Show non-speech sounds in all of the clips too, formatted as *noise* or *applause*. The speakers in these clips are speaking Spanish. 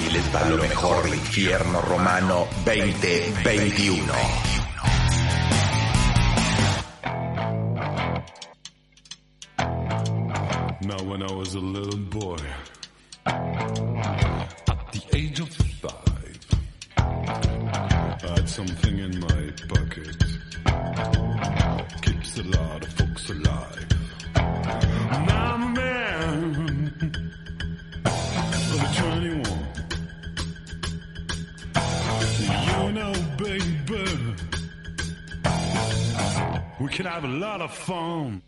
Aquí les va lo mejor del infierno romano 2021. Now, when I was a little boy, at the age of five, I had something in my pocket. Keeps a lot of folks alive. Now we can have a lot of fun.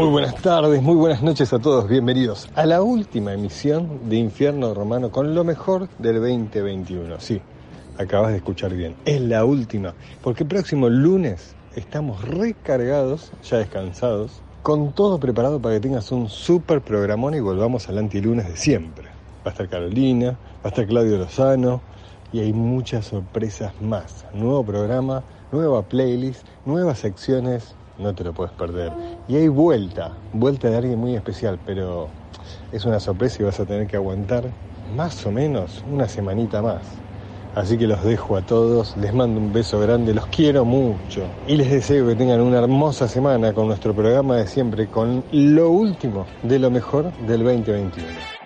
Muy buenas tardes, muy buenas noches a todos, bienvenidos a la última emisión de Infierno Romano con lo mejor del 2021. Sí, acabas de escuchar bien, es la última, porque el próximo lunes estamos recargados, ya descansados, con todo preparado para que tengas un super programón y volvamos al antilunes de siempre. Va a estar Carolina, va a estar Claudio Lozano y hay muchas sorpresas más. Nuevo programa, nueva playlist, nuevas secciones, no te lo puedes perder. Y hay vuelta, vuelta de alguien muy especial, pero es una sorpresa y vas a tener que aguantar más o menos una semanita más. Así que los dejo a todos, les mando un beso grande, los quiero mucho y les deseo que tengan una hermosa semana con nuestro programa de siempre, con lo último de lo mejor del 2021.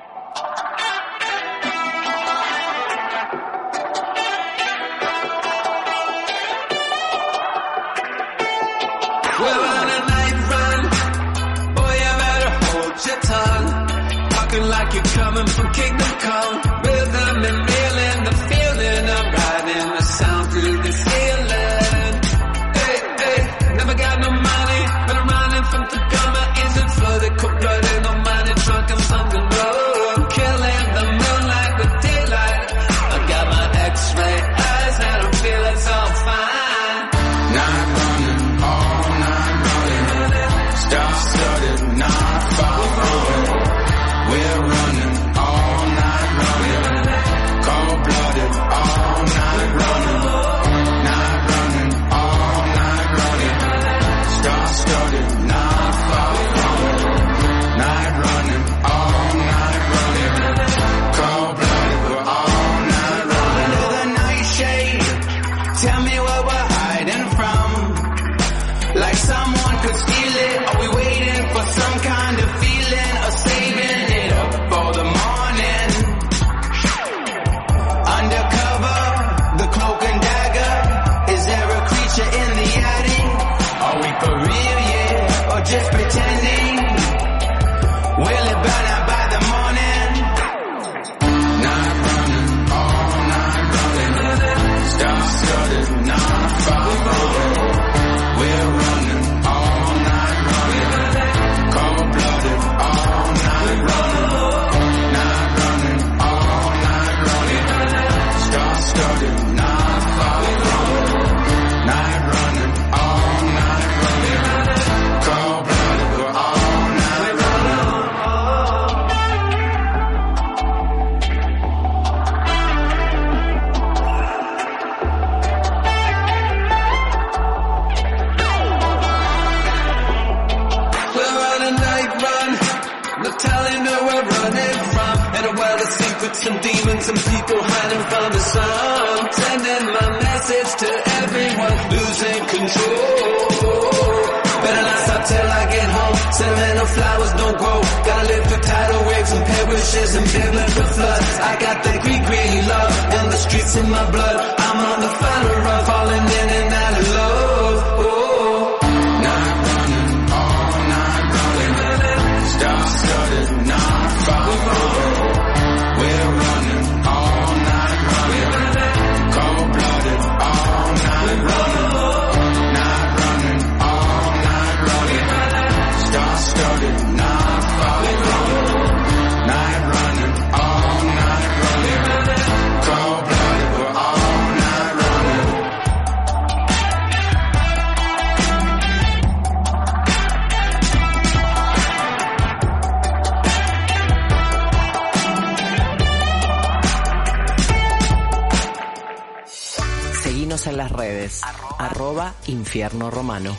infierno romano.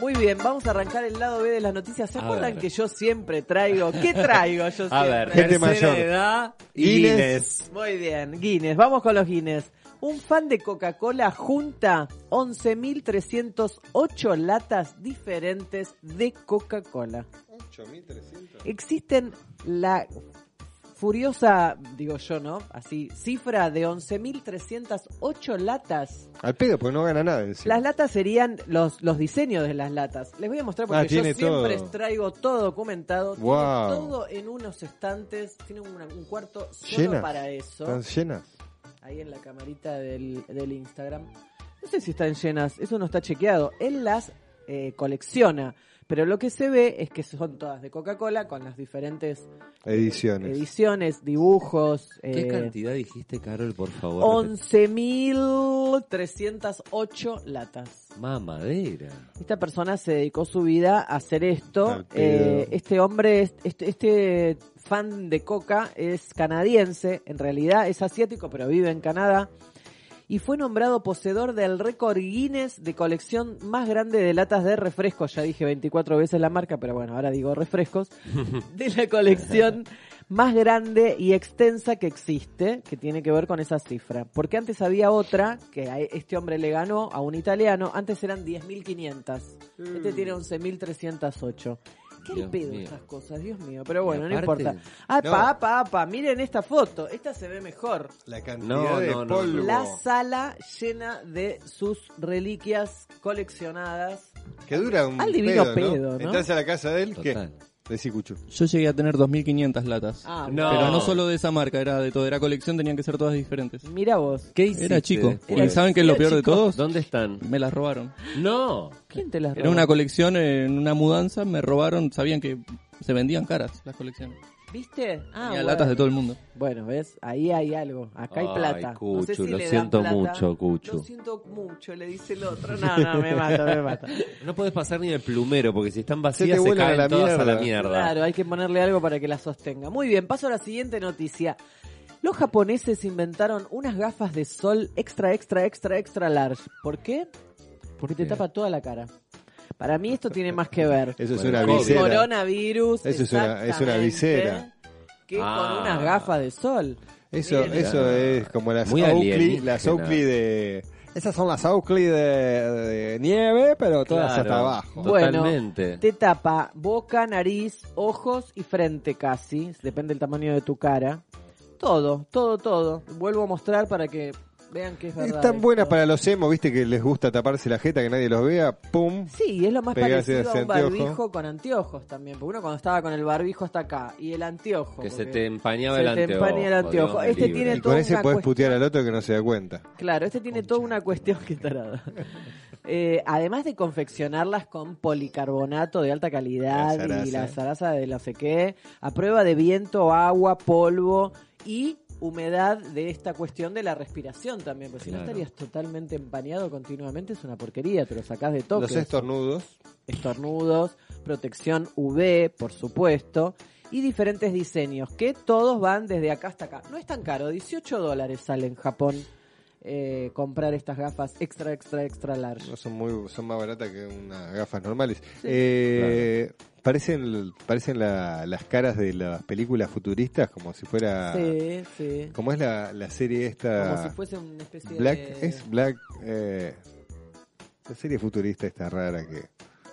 Muy bien, vamos a arrancar el lado B de las noticias. ¿Se acuerdan que yo siempre traigo? ¿Qué traigo yo siempre? *laughs* A ver, Gente mayor. edad Guinness. Muy bien, Guinness, vamos con los Guinness. Un fan de Coca-Cola junta 11.308 latas diferentes de Coca-Cola. 8.300. Existen la furiosa, digo yo, ¿no? Así, cifra de 11.308 latas. Al pedo, porque no gana nada. Las latas serían los, los diseños de las latas. Les voy a mostrar porque ah, yo siempre traigo todo documentado. Tiene todo en unos estantes. Tiene un, cuarto solo para eso. Están llenas. Ahí en la camarita del, del Instagram. No sé si están llenas, eso no está chequeado. Él las eh, colecciona. Pero lo que se ve es que son todas de Coca-Cola con las diferentes Ediciones. ediciones, dibujos. ¿Qué eh, cantidad dijiste, Carol, por favor? 11.308 latas. Mamadera. Esta persona se dedicó su vida a hacer esto. Eh, este hombre, es- este, este fan de coca es canadiense, en realidad es asiático, pero vive en Canadá. Y fue nombrado poseedor del récord Guinness de colección más grande de latas de refrescos. Ya dije 24 veces la marca, pero bueno, ahora digo refrescos. *laughs* De la colección más grande y extensa que existe, que tiene que ver con esa cifra. Porque antes había otra, que a este hombre le ganó a un italiano, antes eran 10.500. Este tiene 11.308. ¿Qué pedo mío. estas cosas? Dios mío. Pero bueno, no aparte- importa. Apa, No. apa, apa. Miren esta foto. Esta se ve mejor. La cantidad No, de no, no, polvo. La sala llena de sus reliquias coleccionadas. Que dura un Al divino pedo, pedo, ¿no? Entras a la casa de él. Decí Cuchu. Yo llegué a tener 2.500 latas. Ah, No. Pero no solo de esa marca, era de toda la colección, tenían que ser todas diferentes. Mira vos. ¿Qué hiciste? Era chico. ¿Y saben qué es lo Era peor de todos? ¿Dónde están? Me las robaron. No. ¿Quién te las Era robó? una colección en una mudanza, me robaron, sabían que se vendían caras las colecciones. ¿Viste? Ah, Tenía bueno. latas de todo el mundo. Bueno, ¿ves? Ahí hay algo. Acá hay Ay, plata. no Cuchu, sé si lo le siento plata. mucho, Cuchu. Lo siento mucho, le dice el otro. No, *laughs* no, me mata, me mata. No puedes pasar ni el plumero porque si están Se vacías te se, vuelan a caen la todas a la mierda. Claro, hay que ponerle algo para que la sostenga. Muy bien, paso a la siguiente noticia. Los japoneses inventaron unas gafas de sol extra, extra, extra, extra large. ¿Por qué? Porque te qué? tapa toda la cara. Para mí esto tiene más que ver *laughs* Eso es Bueno, una visera. coronavirus. Eso es una- es una exactamente, visera. Que Ah. con unas gafas de sol. Eso, Miren, eso es como las Muy Oakley, alienígena. las Oakley de... Esas son las Oakley de, de nieve, pero todas Claro, hasta abajo. Bueno. Te tapa boca, nariz, ojos y frente casi. Depende del tamaño de tu cara. Todo, todo, todo. Vuelvo a mostrar para que vean que es verdad. Es tan buena para los emos, viste que les gusta taparse la jeta, que nadie los vea, pum. Sí, es lo más Pegarse parecido a un anteojo. barbijo con anteojos también. Porque uno cuando estaba con el barbijo hasta acá y el anteojo. Que se te empañaba se el te anteojo. empaña el anteojo. Dios Este tiene Y toda con ese una podés cuestión- putear al otro que no se da cuenta. Claro, este tiene toda una cuestión que tarada. *laughs* Eh, además de confeccionarlas con policarbonato de alta calidad La y la zaraza de no sé qué, a prueba de viento, agua, polvo y humedad de esta cuestión de la respiración también, porque si no estarías totalmente empañado continuamente, es una porquería, te lo sacás de toque. Los estornudos. estornudos, protección UV, por supuesto, y diferentes diseños, que todos van desde acá hasta acá. No es tan caro, 18 dólares sale en Japón eh, comprar estas gafas extra, extra, extra large. No son muy son más baratas que unas gafas normales. Eh, Parecen parecen la- las caras de las películas futuristas como si fuera Sí, sí. como es la, la serie esta Como si fuese una especie Black de... es Black eh, la serie futurista esta rara que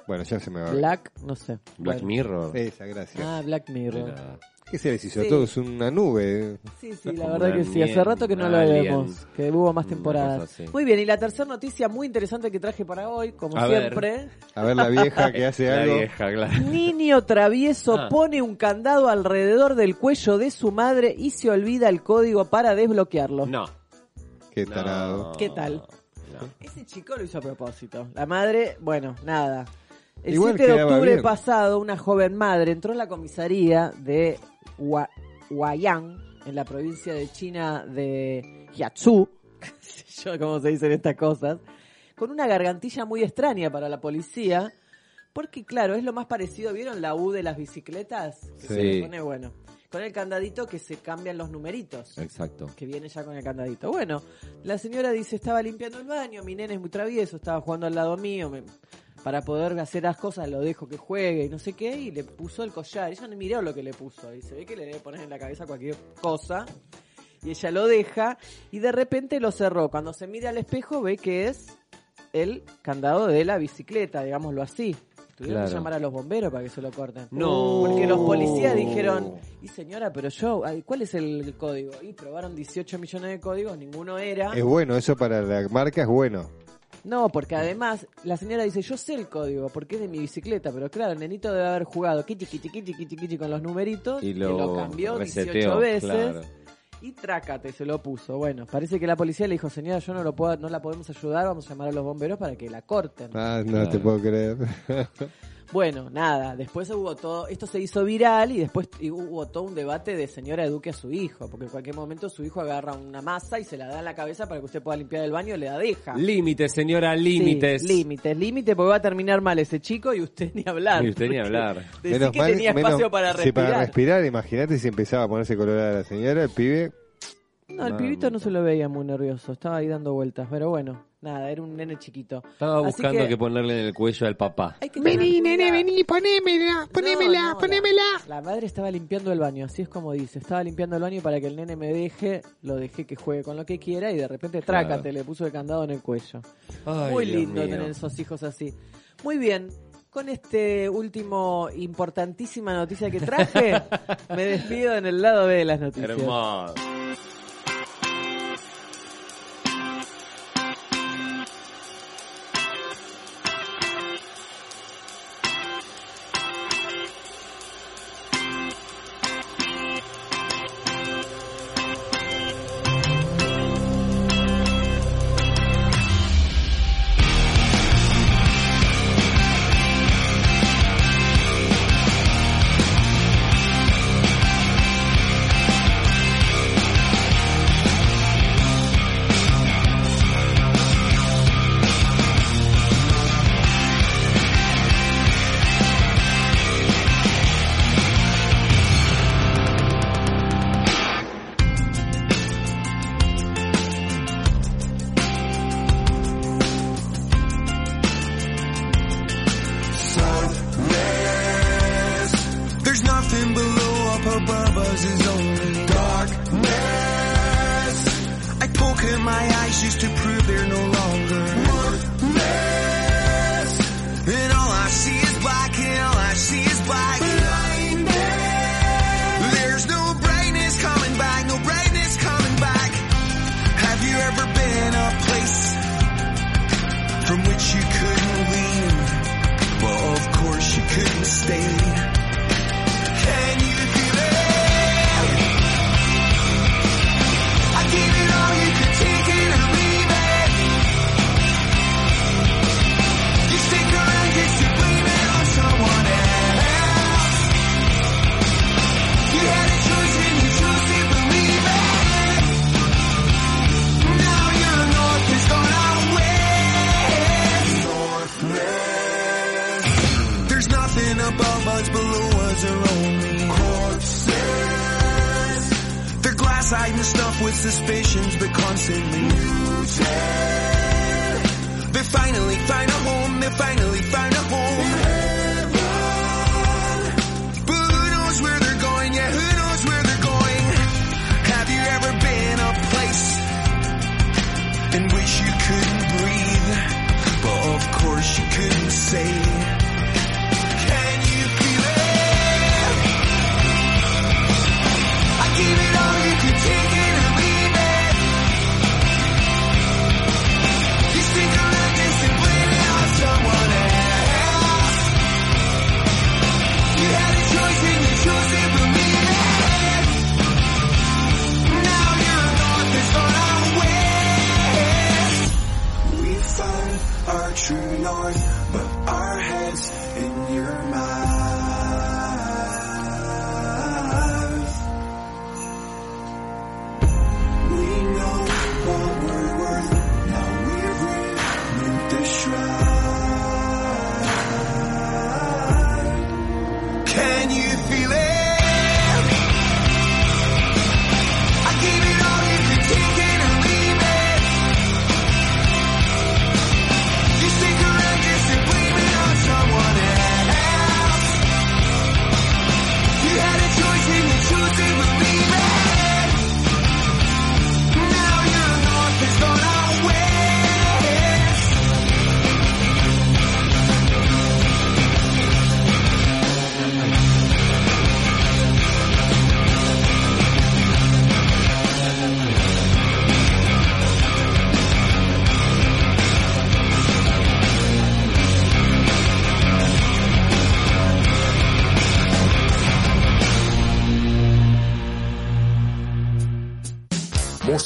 bueno ya se me va Black, no sé. Black Bueno. Mirror. esa gracias Ah, Black Mirror. Mira. ¿Qué se les hizo Sí. a todos una nube Sí, sí, Es la verdad que sí. Hace rato que no lo vemos, que hubo más temporadas. Muy bien, y la tercera noticia muy interesante que traje para hoy, como A ver. siempre. a ver la vieja que hace *laughs* La algo vieja, claro. Niño travieso Ah. pone un candado alrededor del cuello de su madre y se olvida el código para desbloquearlo. No. qué tarado No. ¿Qué tal? No. Ese chico lo hizo a propósito. La madre, bueno, nada. El Igual 7 de octubre bien. pasado, una joven madre entró en la comisaría de Hua- Huayang, en la provincia de China de Jiangsu, *laughs* yo cómo se dicen estas cosas, con una gargantilla muy extraña para la policía, porque claro, es lo más parecido, ¿vieron la U de las bicicletas? Que se Sí. le pone, bueno, con el candadito que se cambian los numeritos Exacto. que viene ya con el candadito. Bueno, la señora dice, estaba limpiando el baño, mi nene es muy travieso, estaba jugando al lado mío, me- para poder hacer las cosas lo dejo que juegue y no sé qué, y le puso el collar. Ella no miró lo que le puso, y se ve que le debe poner en la cabeza cualquier cosa, y ella lo deja, y de repente lo cerró. Cuando se mira al espejo ve que es el candado de la bicicleta, digámoslo así. Tuvieron que llamar a los bomberos para que se lo corten. No. Porque los policías dijeron, y señora, pero yo, ¿cuál es el código? Y probaron 18 millones de códigos, ninguno era. es bueno eso para la marca es bueno No, porque además la señora dice, yo sé el código, porque es de mi bicicleta, pero claro, el nenito debe haber jugado kiti, kiti, kiti, kiti, kiti con los numeritos, Y que lo, lo cambió 18 reseteó, veces, claro. y trácate, se lo puso. Bueno, parece que la policía le dijo, señora, yo no lo puedo, no la podemos ayudar, vamos a llamar a los bomberos para que la corten. ah no Claro. te puedo creer *laughs* Bueno, nada, después hubo todo, esto se hizo viral y después hubo todo un debate de señora eduque a su hijo, porque en cualquier momento su hijo agarra una masa y se la da en la cabeza para que usted pueda limpiar el baño y le da deja. Límites, señora, Sí, límites. límites, límites, porque va a terminar mal ese chico y usted ni hablar. Y usted ni hablar. *laughs* Decí Menos que mal- tenía menos- espacio para sí, respirar. para respirar, imagínate si empezaba a ponerse colorada la señora, el pibe. No, el Mamá. pibito no se lo veía muy nervioso, estaba ahí dando vueltas, pero bueno, nada, era un nene chiquito. Estaba Así buscando que... ponerle en el cuello al papá. Que Vení, nene, vení, ponémela, ponémela, No, no, ponémela. La, la madre estaba limpiando el baño, así es como dice. Estaba limpiando el baño para que el nene me deje, lo dejé que juegue con lo que quiera y de repente Claro. trácate, le puso el candado en el cuello. Ay, Muy Dios lindo mío. tener esos hijos así. Muy bien. Con este último importantísima noticia que traje, *laughs* me despido en el lado B de las noticias. Hermoso.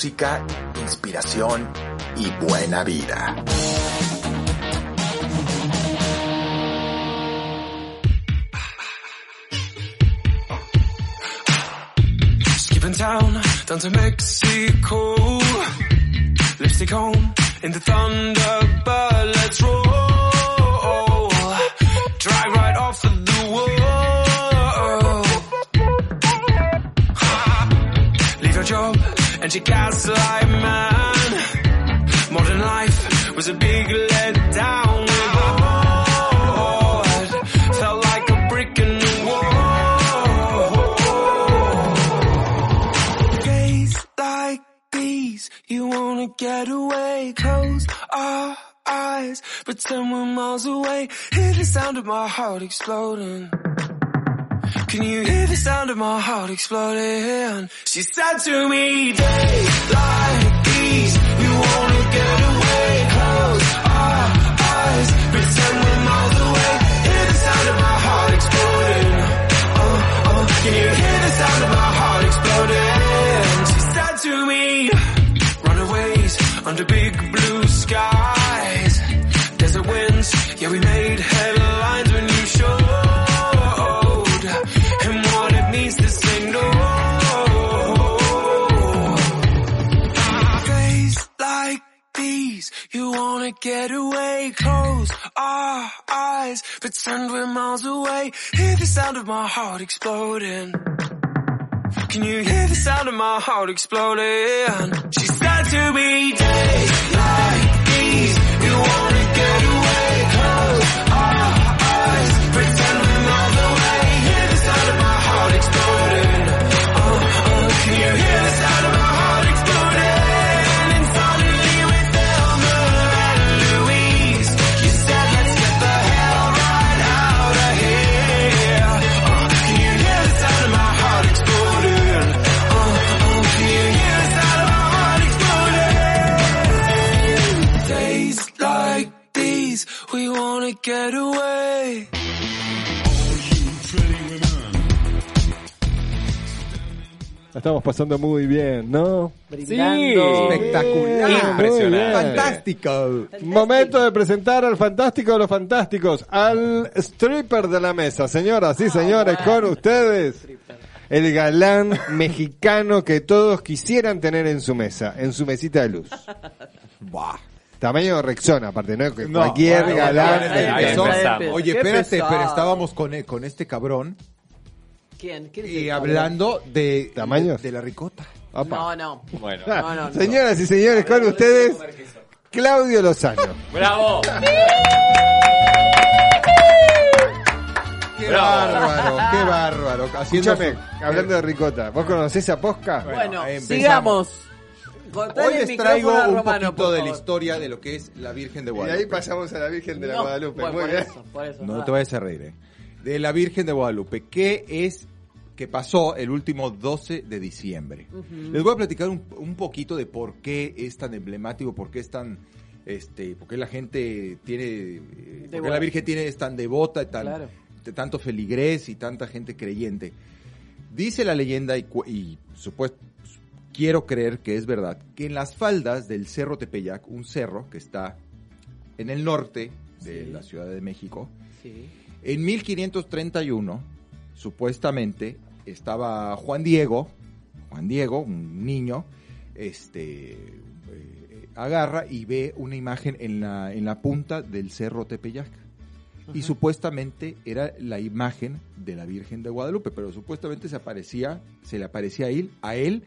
música, inspiración y buena vida. Skipping town, down to Mexico. Lipstick on, in the thunder, but let's roll. And she gaslight man. Modern life was a big letdown. We're bored. Felt like a brick in the wall. Days like these, you wanna get away. Close our eyes, pretend we're miles away. Hear the sound of my heart exploding. Can you hear the sound of my heart exploding? She said to me, days like these, we wanna get away. Close our eyes, pretend we're miles away. Hear the sound of my heart exploding. Oh, oh, can you hear the sound of my heart exploding? She said to me, runaways under big blue skies. You wanna get away. Close our eyes, pretend we're miles away. Hear the sound of my heart exploding. Can you hear the sound of my heart exploding? She said to me, days like these, you wanna La estamos pasando muy bien, ¿no? Brindando. Espectacular. Muy Impresionante. Fantástico. Momento de presentar al fantástico de los fantásticos, al stripper de la mesa. Señoras y señores, con ustedes, el galán mexicano que todos quisieran tener en su mesa, en su mesita de luz. Buah. Tamaño Rexona, aparte, ¿no? Que No, cualquier bueno, galán. bueno, ahí empezó. empezamos. Oye, Qué espérate, pesado. pero estábamos con, e- con este cabrón ¿Quién? ¿Quién es y el hablando de ¿Tamaños? de, la ricota. Opa. No, no. Bueno. No, no, no. Señoras y señores, con ustedes, Claudio Lozano. ¡Bravo! Qué Bravo. bárbaro, qué bárbaro. Haciendo Escúchame, hablando de ricota, ¿vos conocés a Posca? Bueno, Bueno, empezamos. sigamos. Cortale Hoy les traigo un Romano, poquito de la historia de lo que es la Virgen de Y Guadalupe. ahí pasamos a la Virgen de la No, Guadalupe. bueno, Muy por bien. eso, por eso. No te vayas a reír, eh. De la Virgen de Guadalupe. ¿Qué es que pasó el último 12 de diciembre? Les voy a platicar un, un poquito de por qué es tan emblemático, por qué es tan, este, por qué la gente tiene, eh, por qué la Virgen tiene es tan devota, y tan, Claro. de tanto feligrés y tanta gente creyente. Dice la leyenda y, y supuesto quiero creer que es verdad que en las faldas del Cerro Tepeyac, un cerro que está en el norte de Sí. la Ciudad de México, Sí. en 1531, supuestamente, estaba Juan Diego, Juan Diego, un niño, este, eh, agarra y ve una imagen en la, en la punta del cerro Tepeyac. Y supuestamente era la imagen de la Virgen de Guadalupe, pero supuestamente se aparecía, se le aparecía a él, a él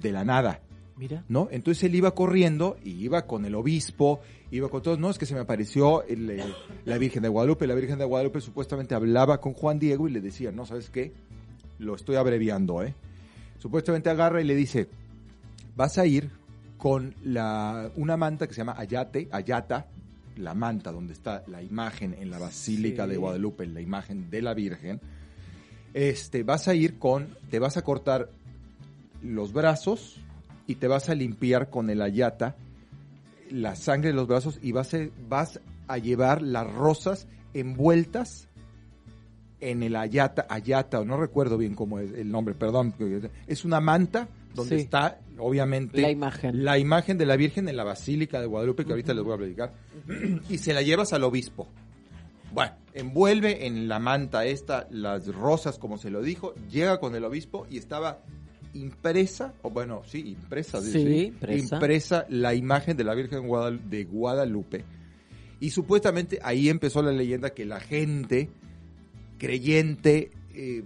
de la nada. Mira. ¿no? Entonces él iba corriendo y iba con el obispo, iba con todos, no, es que se me apareció el, la Virgen de Guadalupe, la Virgen de Guadalupe supuestamente hablaba con Juan Diego y le decía, no, ¿sabes qué? Lo estoy abreviando, ¿eh? Supuestamente agarra y le dice, vas a ir con la, una manta que se llama Ayate, Ayata, la manta donde está la imagen en la Basílica Sí. de Guadalupe, la imagen de la Virgen, este, vas a ir con, te vas a cortar los brazos y te vas a limpiar con el ayata la sangre de los brazos y vas a, vas a llevar las rosas envueltas en el ayata, ayata, o no recuerdo bien cómo es el nombre, perdón, es una manta donde Sí. está obviamente La imagen. la imagen de la Virgen en la Basílica de Guadalupe, que ahorita les voy a platicar, *clears throat* y se la llevas al obispo. Bueno, envuelve en la manta esta las rosas, como se lo dijo, llega con el obispo y estaba impresa, o bueno, sí, impresa, Sí, dice, impresa. impresa la imagen de la Virgen de Guadalupe. Y supuestamente ahí empezó la leyenda que la gente creyente, eh,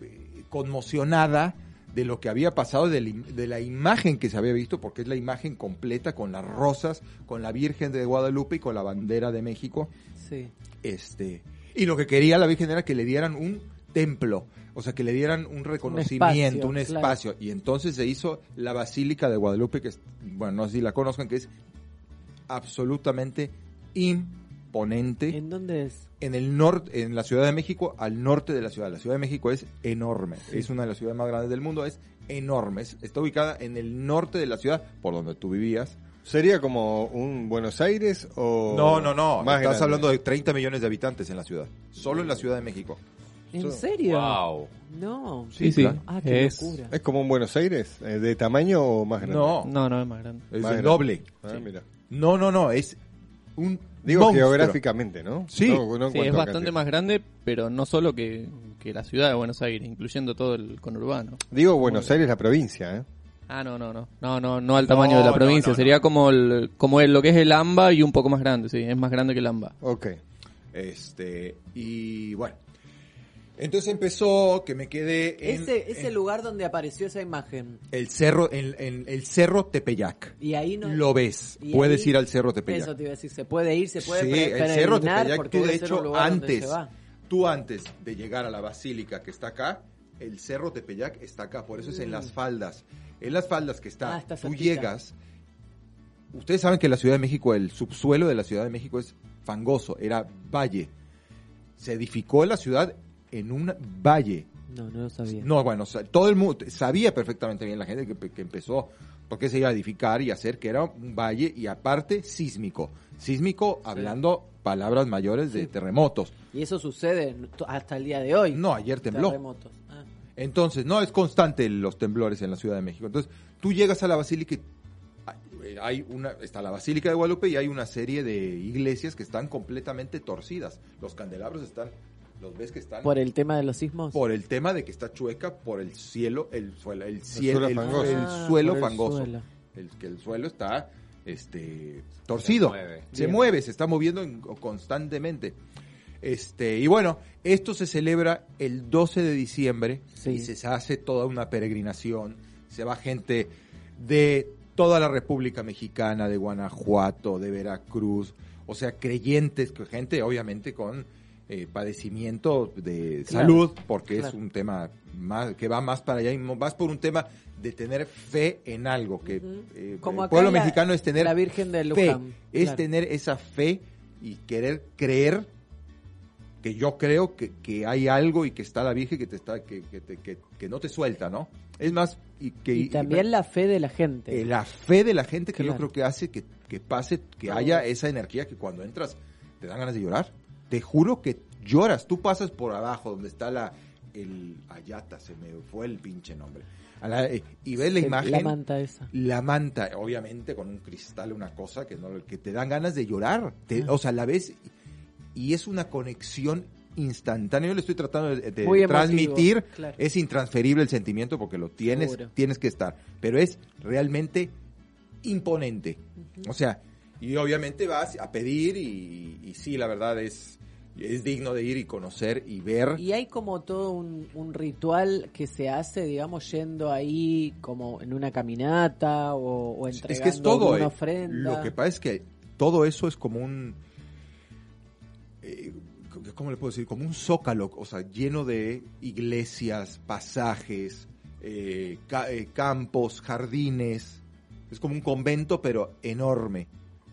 conmocionada de lo que había pasado, de la, im- de la imagen que se había visto, porque es la imagen completa con las rosas, con la Virgen de Guadalupe y con la bandera de México. Sí. Este, y lo que quería la Virgen era que le dieran un templo, o sea, que le dieran un reconocimiento, un espacio. espacio, claro. Y entonces se hizo la Basílica de Guadalupe, que es, bueno, no sé si la conozcan, que es absolutamente imponente ¿En dónde es? en el norte, en la Ciudad de México, al norte de la ciudad. La Ciudad de México es enorme, es una de las ciudades más grandes del mundo, es enorme. Es- está ubicada en el norte de la ciudad, por donde tú vivías. ¿Sería como un Buenos Aires o No, no, no. más Estás grande? hablando de 30 millones de habitantes en la ciudad, solo en la Ciudad de México. ¿En serio? Wow. No. Sí, sí. claro. Ah, qué Es- locura. ¿Es como un Buenos Aires? eh, ¿De tamaño o más grande? No, No, no, es más grande. es Más el grande. doble. Ah, mira. No, no, no, es un Digo monstruo. geográficamente, ¿no? Sí. No- no en Sí, cuanto es a bastante cantidad. más grande, pero no solo que, que la ciudad de Buenos Aires, incluyendo todo el conurbano. Digo Buenos Aires, la provincia, ¿eh? Ah, no, no, no. No, no, no al No, tamaño de la no, provincia. no, Sería no. como el, como el, lo que es el AMBA y un poco más grande, sí. Es más grande que el AMBA. Ok. Este, y bueno. Entonces empezó que me quedé en, Ese, ese en lugar donde apareció esa imagen. el cerro, en, en el cerro Tepeyac. Y ahí no. Lo ves, puedes ahí- ir al cerro Tepeyac. Eso te iba a decir, se puede ir, se puede sí, el cerro Tepeyac, tú de un hecho antes, tú antes de llegar a la basílica que está acá, el cerro Tepeyac está acá, por eso es en Mm. las faldas. En las faldas que está, Ah, está tú cerquita. llegas, ustedes saben que la Ciudad de México, el subsuelo de la Ciudad de México es fangoso, era valle. Se edificó la ciudad en un valle. No, no lo sabía. No, bueno, todo el mundo sabía perfectamente bien la gente que, que empezó porque se iba a edificar y hacer que era un valle y aparte sísmico. Sísmico hablando palabras mayores de Sí. terremotos. Y eso sucede hasta el día de hoy. No, ayer tembló. Terremotos. Ah. Entonces, no es constante los temblores en la Ciudad de México. Entonces, tú llegas a la basílica y hay- hay una está la Basílica de Guadalupe y hay una serie de iglesias que están completamente torcidas. Los candelabros están los ves que están Por el tema de los sismos. por el tema de que está chueca por el cielo, el suelo, el cielo, suelo el, fangoso. el Ah, suelo fangoso. suelo. El que el suelo está este torcido. mueve. Se mueve, se está moviendo en- constantemente. Este, y bueno, esto se celebra el 12 de diciembre Sí. y se hace toda una peregrinación. Se va gente de toda la República Mexicana, de Guanajuato, de Veracruz, o sea, creyentes, que- gente obviamente con eh, padecimiento de Claro, salud, porque es un tema más que va más para allá y más por un tema de tener fe en algo, que eh, Como el pueblo la- mexicano es tener la Virgen de fe, Luján, es claro. tener esa fe y querer creer que yo creo que, que hay algo y que está la Virgen que te está que, que, te- que- que no te suelta, ¿no? Es más y que Y también la fe de la gente. eh, la fe de la gente que yo creo que hace que, que pase, que haya esa energía que cuando entras te dan ganas de llorar. Te juro que lloras. Tú pasas por abajo donde está la el Ayata, se me fue el pinche nombre. A la- eh, y ves la imagen. La manta esa. La manta, obviamente con un cristal, una cosa que no que te dan ganas de llorar. Te- Ah. O sea, la ves y es una conexión instantánea. Yo le estoy tratando de, de Muy emotivo, transmitir. claro. Es intransferible el sentimiento porque lo tienes, Seguro. tienes que estar. Pero es realmente imponente. O sea, y obviamente vas a pedir y, y sí, la verdad es, es digno de ir y conocer y ver. Y hay como todo un, un ritual que se hace, digamos, yendo ahí como en una caminata o, o entregando es que es todo. una eh. Lo que pasa es que todo eso es como un. eh, ¿Cómo le puedo decir? Como un zócalo, o sea, lleno de iglesias, pasajes, eh, ca- eh, campos, jardines. Es como un convento, pero enorme.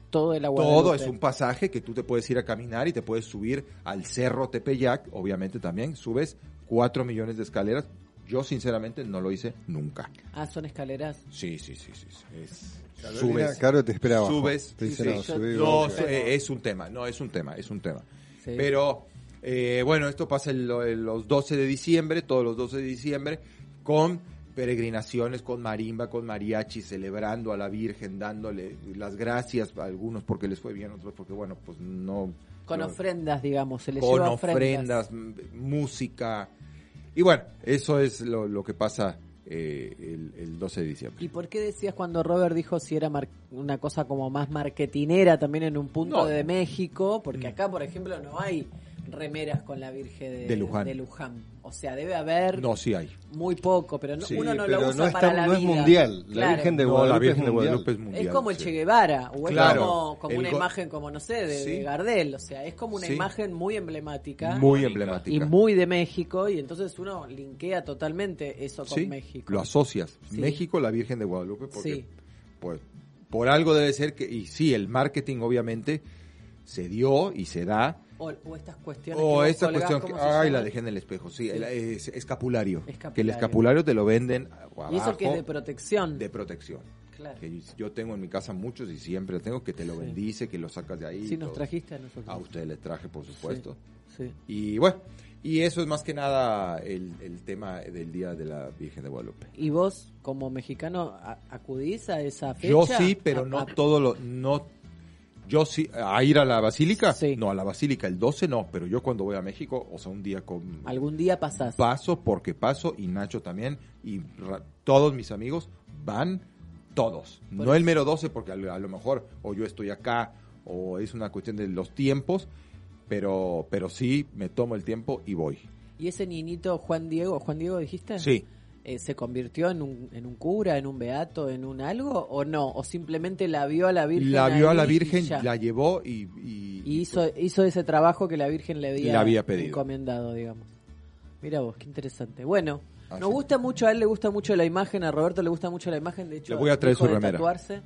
Todo el agua. Todo es un pasaje que tú te puedes ir a caminar y te puedes subir al cerro Tepeyac, obviamente también. Subes cuatro millones de escaleras. Yo, sinceramente, no lo hice nunca. Ah, son escaleras. Sí, sí, sí, sí. sí. Es- Carolina, subes. Caro te espera abajo. Subes. Te dice, sí, no, sí. subí, No, vos, su- eh, es un tema, no, es un tema, es un tema. Sí. Pero, eh, bueno, esto pasa el- el- los 12 de diciembre, todos los 12 de diciembre, con peregrinaciones, con marimba, con mariachi, celebrando a la Virgen, dándole las gracias a algunos porque les fue bien, otros porque, bueno, pues no... Con no- ofrendas, digamos, se les con lleva ofrendas, m- música. Y bueno, eso es lo, lo que pasa eh, el, el 12 de diciembre. ¿Y por qué decías cuando Robert dijo si era mar- una cosa como más marketinera también en un punto No. de México? Porque acá, por ejemplo, no hay remeras con la Virgen de, De Luján. de Luján. O sea, debe haber No, sí hay. muy poco, pero no- Sí, uno no pero lo usa no para tan- la no es vida. mundial. La Claro. Virgen de No, Guadalupe la Virgen es de mundial. Guadalupe es mundial. Es como el sí. Che Guevara, o es Claro. como, una imagen como, no sé, de, de Sí. Gardel. O sea, es como una Sí. imagen muy emblemática. Muy emblemática. y muy de México, y entonces uno linkea totalmente eso con Sí, México. Lo asocias. Sí. México, la Virgen de Guadalupe, porque Sí. pues, por algo debe ser que, y sí, el marketing obviamente se dio y se da. O, o estas cuestiones. O que esta colgás, cuestión, ¿cómo que, ay, la dejé en el espejo, sí, Sí. el- es escapulario, Escapulario. Que el escapulario te lo venden abajo, Y eso que es de protección. de protección. Claro. Que yo tengo en mi casa muchos y siempre tengo que te lo Sí. bendice, que lo sacas de ahí. Sí, nos todo. trajiste a nosotros. A ustedes les traje, por supuesto. Sí. Y bueno, y eso es más que nada el, el tema del Día de la Virgen de Guadalupe. ¿Y vos, como mexicano, a- acudís a esa fecha? Yo sí, pero A- no a- todo lo... No, yo sí, a ir a la basílica, Sí. no, a la basílica el 12 no, pero yo cuando voy a México, o sea, un día con... Algún día pasás. Paso porque paso y Nacho también y ra- todos mis amigos van todos. Por no el mero 12 porque a lo, a lo mejor o yo estoy acá o es una cuestión de los tiempos, pero pero sí me tomo el tiempo y voy. ¿Y ese niñito Juan Diego, Juan Diego dijiste? Sí. Eh, ¿Se convirtió en un, en un cura, en un beato, en un algo o no? ¿O simplemente la vio a la Virgen? La vio a la Virgen, la llevó y, y- Y hizo, hizo ese trabajo que la Virgen le había, Le había pedido. encomendado, digamos. Mira vos, qué interesante. Bueno, Así. nos gusta mucho, a él le gusta mucho la imagen, a Roberto le gusta mucho la imagen, de hecho, Le voy a traer su remera. tatuarse,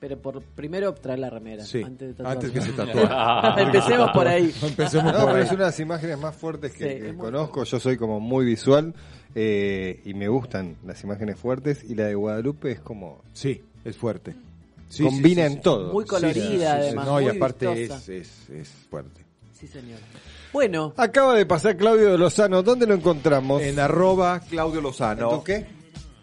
pero por primero traer la remera. Sí, antes, de tatuarse. antes que se tatúe. *laughs* Empecemos por ahí. *laughs* Empecemos No, por pero ahí. es una de las imágenes más fuertes que, Sí, que es muy conozco. Yo soy como muy visual eh, y me gustan las imágenes fuertes. Y la de Guadalupe es como. Sí, es fuerte. Sí, combina sí, sí, en todo. Muy colorida, además, No, y aparte es, es, es fuerte. Sí, señor. Bueno, Acaba de pasar Claudio Lozano. ¿Dónde lo encontramos? En arroba Claudio Lozano. ¿En tu qué?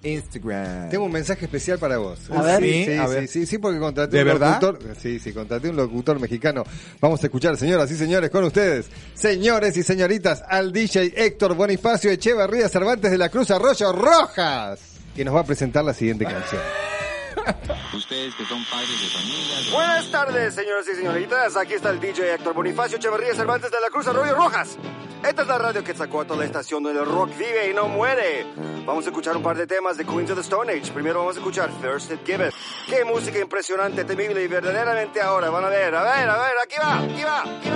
Instagram. Tengo un mensaje especial para vos. A ver. Sí, Sí, sí, a sí, ver. sí, sí, porque contraté ¿De un verdad? locutor. Sí, sí, contraté un locutor mexicano. Vamos a escuchar, señoras y señores, con ustedes, señores y señoritas, al DJ Héctor Bonifacio Echeverría Cervantes de la Cruz Arroyo Rojas, que nos va a presentar la siguiente canción. Ustedes que son padres de familias. Buenas tardes, señoras y señoritas. Aquí está el DJ Héctor Bonifacio Echeverría Cervantes de la Cruz Arroyo Rojas. Esta es la radio que sacó a toda la estación donde el rock vive y no muere. Vamos a escuchar un par de temas de Queens of the Stone Age. Primero vamos a escuchar First It Give It. Qué música impresionante, temible y verdaderamente ahora. Van a ver, a ver, a ver, aquí va, aquí va, aquí va.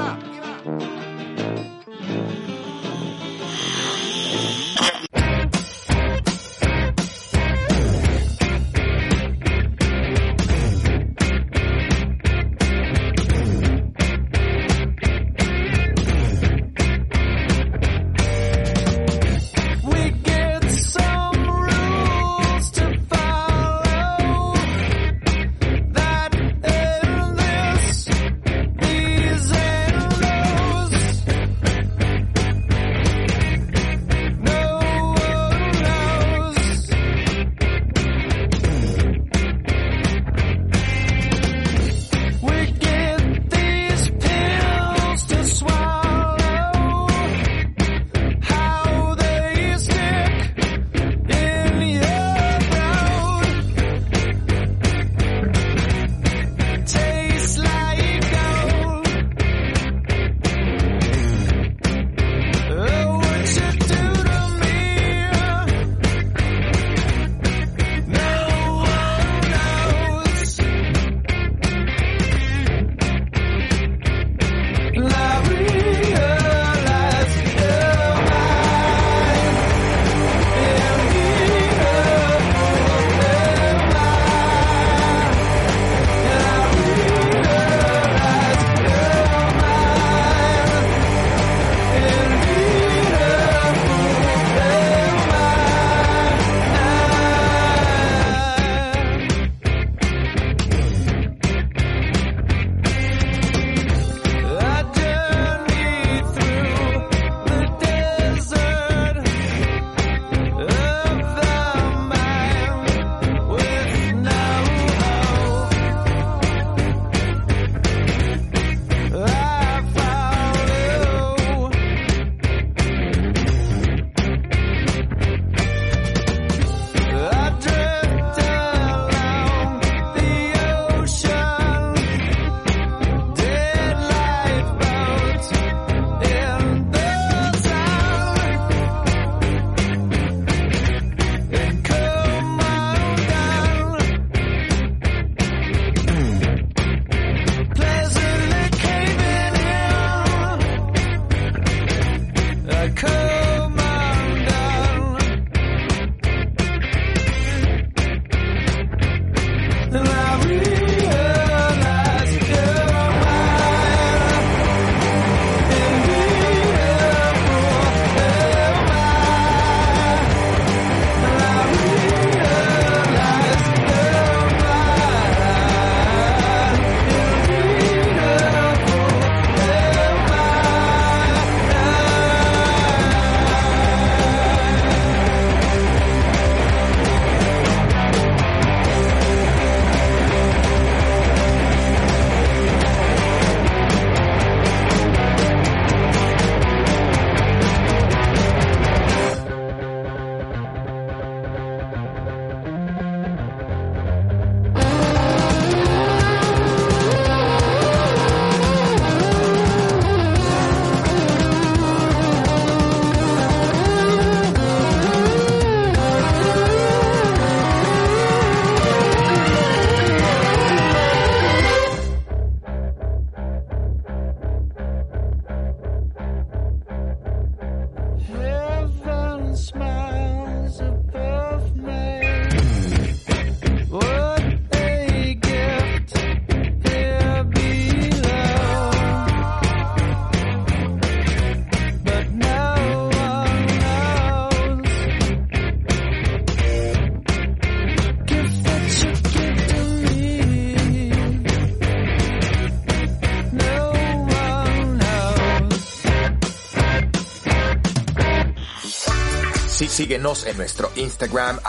Síguenos en nuestro Instagram,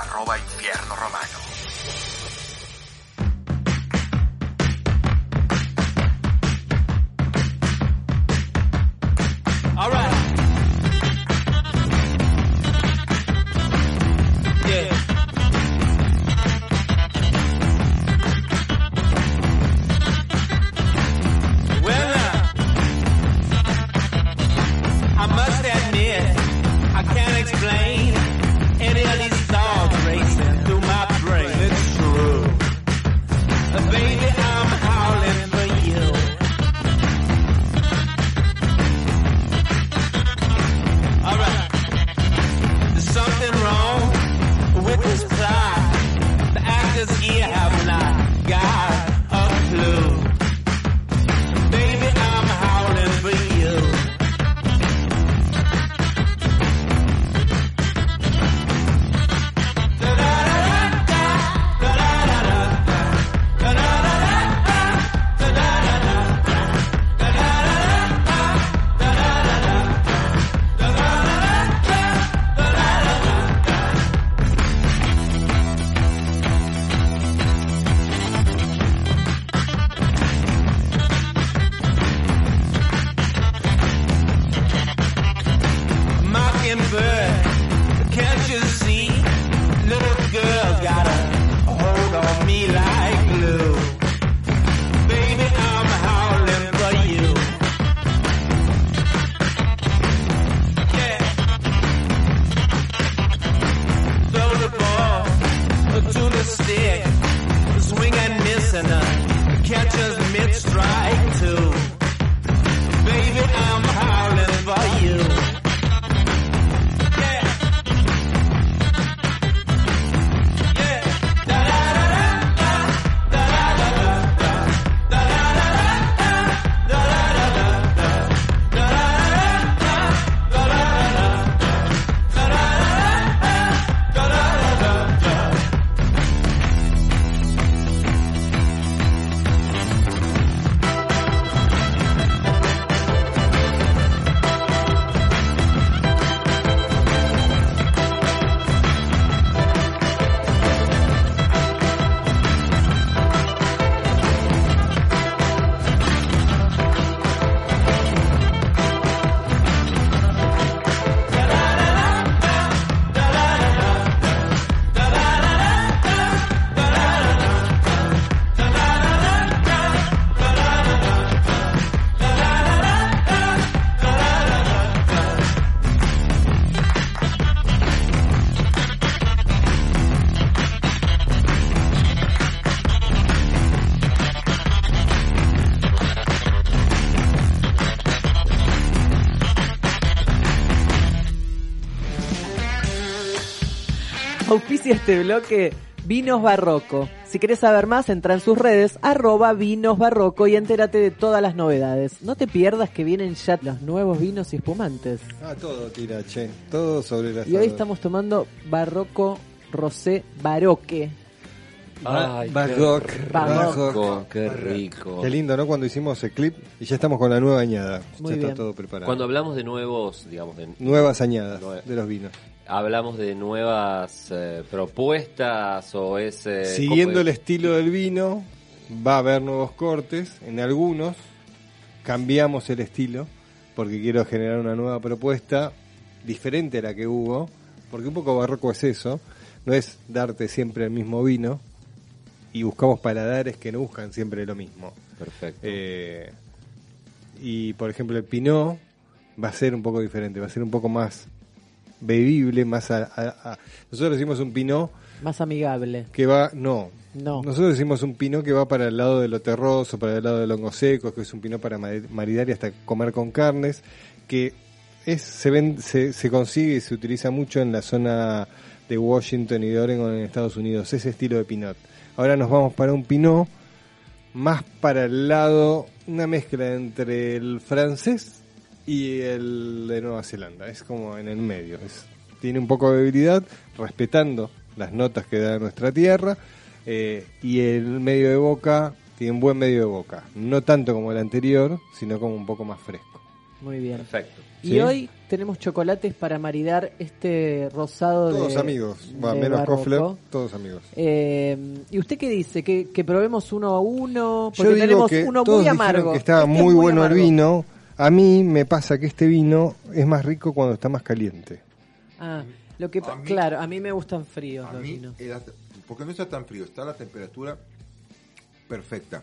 Este bloque Vinos Barroco. Si querés saber más, entra en sus redes, arroba Vinos Barroco y entérate de todas las novedades. No te pierdas que vienen ya los nuevos vinos y espumantes. Ah, todo tira, che. Todo sobre la Y hoy estamos tomando Barroco Rosé Baroque. Ay, qué Barroc, rico, Barroc. qué rico. Qué lindo, ¿no? Cuando hicimos el clip y ya estamos con la nueva añada. Muy ya bien. está todo preparado. Cuando hablamos de nuevos, digamos, de, Nuevas añadas de los vinos. Hablamos de nuevas eh, propuestas o es... eh, Siguiendo el estilo del vino, va a haber nuevos cortes. En algunos cambiamos el estilo porque quiero generar una nueva propuesta diferente a la que hubo. Porque un poco barroco es eso. No es darte siempre el mismo vino y buscamos paladares que no buscan siempre lo mismo. Perfecto. Eh, y por ejemplo el Pinot va a ser un poco diferente, va a ser un poco más bebible, más a, a- a- nosotros decimos un Pinot Más amigable. que va, no, No. nosotros decimos un Pinot que va para el lado de lo terroso, para el lado de hongos secos, que es un Pinot para mari- maridar y hasta comer con carnes, que es se, ven, se, se consigue y se utiliza mucho en la zona de Washington y de Oregon en Estados Unidos, ese estilo de Pinot. Ahora nos vamos para un Pinot más para el lado, una mezcla entre el francés y el de Nueva Zelanda. Es como en el medio. Es- tiene un poco de bebilidad, respetando las notas que da nuestra tierra. eh, y el medio de boca tiene un buen medio de boca. No tanto como el anterior, sino como un poco más fresco. Muy bien. Perfecto. Y Sí. hoy tenemos chocolates para maridar este rosado Todos de amigos, va, de menos. Kofler, todos amigos. Eh, ¿Y usted qué dice? ¿Que, que probemos uno a uno? Yo Porque digo tenemos que uno todos muy amargo. que estaba Este es muy, bueno amargo. el vino. A mí me pasa que este vino es más rico cuando está más caliente. Ah, lo que, claro, a mí me gustan fríos A los mí, vinos. porque no está tan frío, está la temperatura perfecta.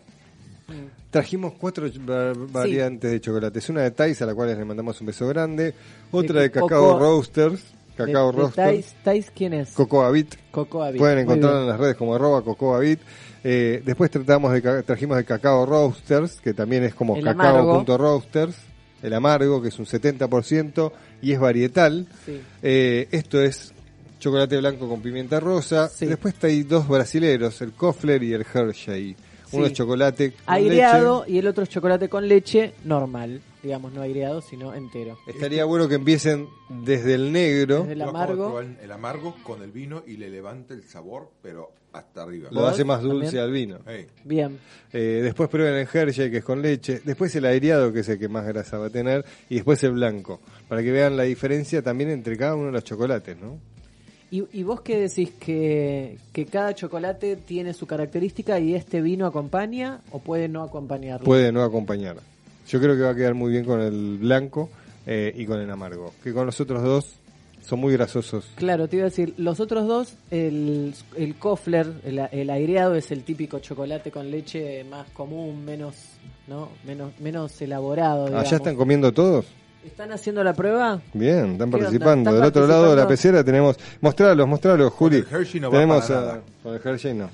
Trajimos cuatro va- variantes de chocolates. Una de Thais, a la cual le mandamos un beso grande. Otra de, De Cacao Coco- Roasters. Cacao De- de Roasters. Thais, Thais, ¿quién es? Cocoa Bit. Cocoa Bit, Pueden bien. en las redes como arroba Cocoa Bit. Eh, después tratamos de, trajimos de Cacao Roasters, que también es como El cacao.roasters. El amargo, que es un 70% y es varietal. Sí. Eh, esto es chocolate blanco con pimienta rosa. Después hay dos brasileros, el Kofler y el Hershey. Uno Sí. es chocolate con Aireado y el otro es chocolate con leche normal. Digamos, no aireado, sino entero. Estaría bueno que empiecen desde el negro. Desde el amargo. el amargo con el vino y le levanta el sabor, pero hasta arriba. Lo hace más dulce También. al vino. Bien. Eh, después prueben el Hershey, que es con leche. Después el aireado, que es el que más grasa va a tener. Y después el blanco. Para que vean la diferencia también entre cada uno de los chocolates, ¿no? ¿Y, y vos qué decís? Que, ¿Que cada chocolate tiene su característica y este vino acompaña o puede no acompañarlo? Puede no acompañar. Yo creo que va a quedar muy bien con el blanco eh, y con el amargo. Que con los otros dos son muy grasosos. Claro, te iba a decir, los otros dos, el, el Kofler, el, el aireado es el típico chocolate con leche más común, menos, ¿no? Menos, menos elaborado. ¿Allá están comiendo todos? ¿Están haciendo la prueba? Bien, están participando. ¿Están Del otro lado de la pecera tenemos... Mostralos, mostralos, Juli. el Hershey no va tenemos a- nada. Con el Hershey no.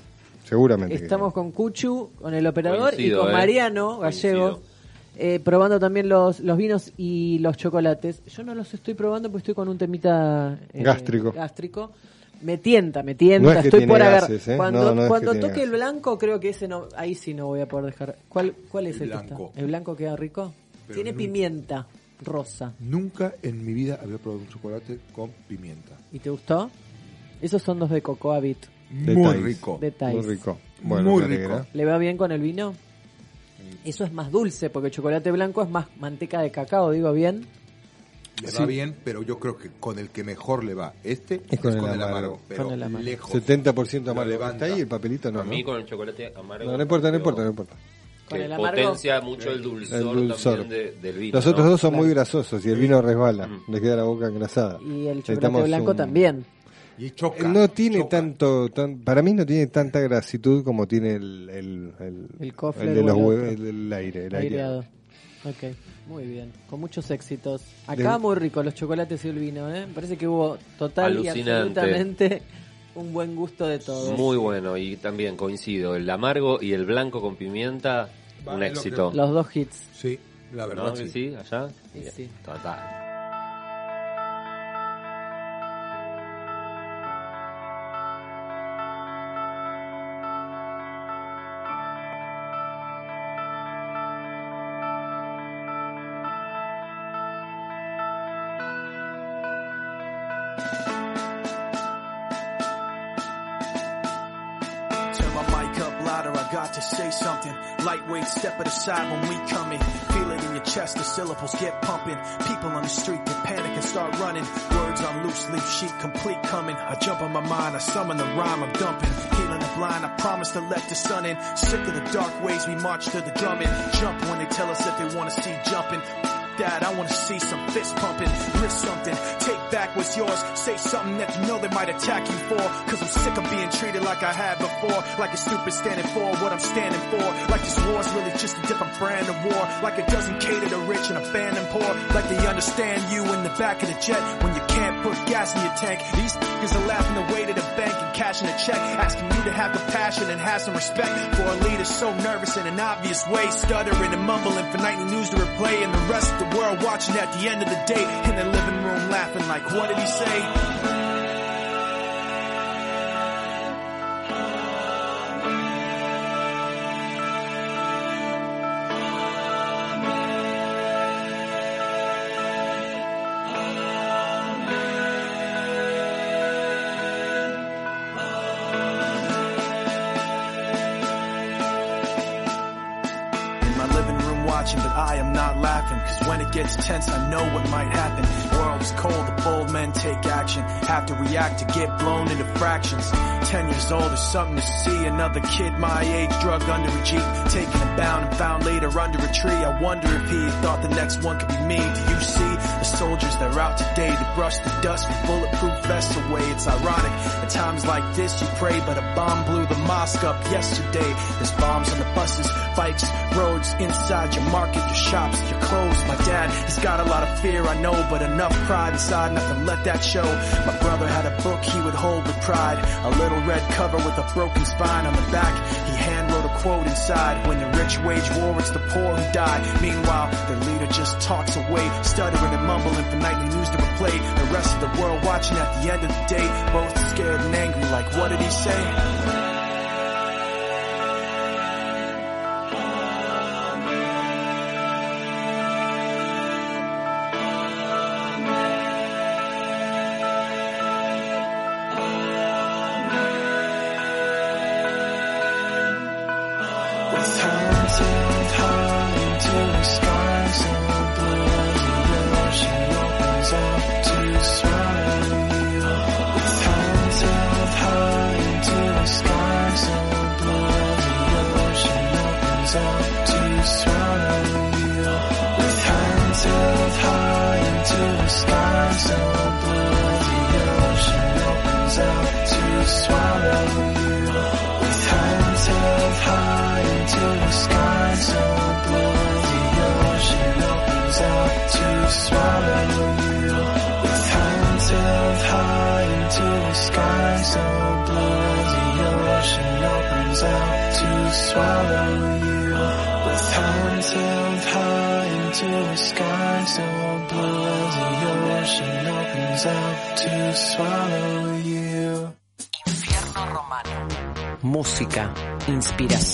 Seguramente. Estamos con Cuchu, con el operador Coincido, y con eh. Mariano Gallego, eh, probando también los, los vinos y los chocolates. Yo no los estoy probando porque estoy con un temita eh, Gástrico. gástrico. Me tienta, me tienta, No es que estoy por agarrar. ¿eh? Cuando, No, no es que cuando tiene toque el blanco, creo que ese no, ahí sí no voy a poder dejar. ¿Cuál, cuál es el, El que está? blanco. ¿El blanco queda rico? Pero Tiene nunca- pimienta rosa. Nunca en mi vida había probado un chocolate con pimienta. ¿Y te gustó? Esos son dos de Cocoa Bit. Muy Thais. rico. Muy rico. Bueno, Muy rico. ¿Le va bien con el vino? Eso es más dulce, porque el chocolate blanco es más manteca de cacao, digo bien. Le Sí. va bien, pero yo creo que con el que mejor le va este Es con el amargo. pero Con el amargo. lejos. 70% Lo amargo. levanta. ¿Está ahí el papelito? No, a mí ¿no? con el chocolate amargo. No, no importa, no importa, no importa. Con el amargo. potencia mucho el dulzor, El dulzor. también de- del vino. Los otros ¿no? dos son muy grasosos y el vino resbala. Mm. Le queda la boca engrasada. Y el chocolate Necesitamos blanco un- también. Y choca. No tiene choca. tanto, tan- para mí no tiene tanta grasitud como tiene el, el, el, El Kofler de los el hue- otro. el, el aire, el Aireado. aire. Ok, muy bien. Con muchos éxitos. Acá De- muy rico los chocolates y el vino, ¿eh? Me parece que hubo total y absolutamente un buen gusto de todos. Muy bueno y también coincido. El amargo y el blanco con pimienta, Va, un lo éxito. Los dos hits. Sí, la verdad ¿No? sí. sí. allá. Sí, Bien, sí. Total. Lightweight, step it aside when we coming. Feel it in your chest, the syllables get pumping. People on the street get panic and start running. Words on loose leaf sheet, complete coming. I jump on my mind, I summon the rhyme, I'm dumping. Healing the blind, I promise to let the sun in. Sick of the dark ways, we march to the drumming. Jump when they tell us that they wanna see jumping. That I wanna see some fist pumping. List something, take back what's yours. Say something that you know they might attack you for. Cause I'm sick of being treated like I have before. Like a stupid standing for what I'm standing for. Like this war's really just a different brand of war. Like it doesn't cater to rich and abandon poor. Like they understand you in the back of the jet when you can't put gas in your tank. These niggas are laughing away to the bank and cashing a check. Asking you to have compassion and have some respect for a leader so nervous in an obvious way. Stuttering and mumbling for nightly news to replay and the rest of the world watching at the end of the day in their living room laughing like, what did he say? Tense, I know what might happen. Is cold, the bold men take action. Have to react to get blown into fractions. Ten years old is something to see. Another kid my age drugged under a jeep. Taken and bound and found later under a tree. I wonder if he thought the next one could be me. Do you see the soldiers that are out today to brush the dust with bulletproof vests away? It's ironic. At times like this you pray, but a bomb blew the mosque up yesterday. There's bombs on the buses, bikes, roads, inside your market, your shops, your clothes. My dad, he's got a lot of fear, I know, but enough inside, nothing let that show. My brother had a book he would hold with pride, a little red cover with a broken spine on the back. He hand wrote a quote inside, when the rich wage war, it's the poor who die. Meanwhile, their leader just talks away, stuttering and mumbling for nightly news to replay. The rest of the world watching at the end of the day, both scared and angry, like what did he say?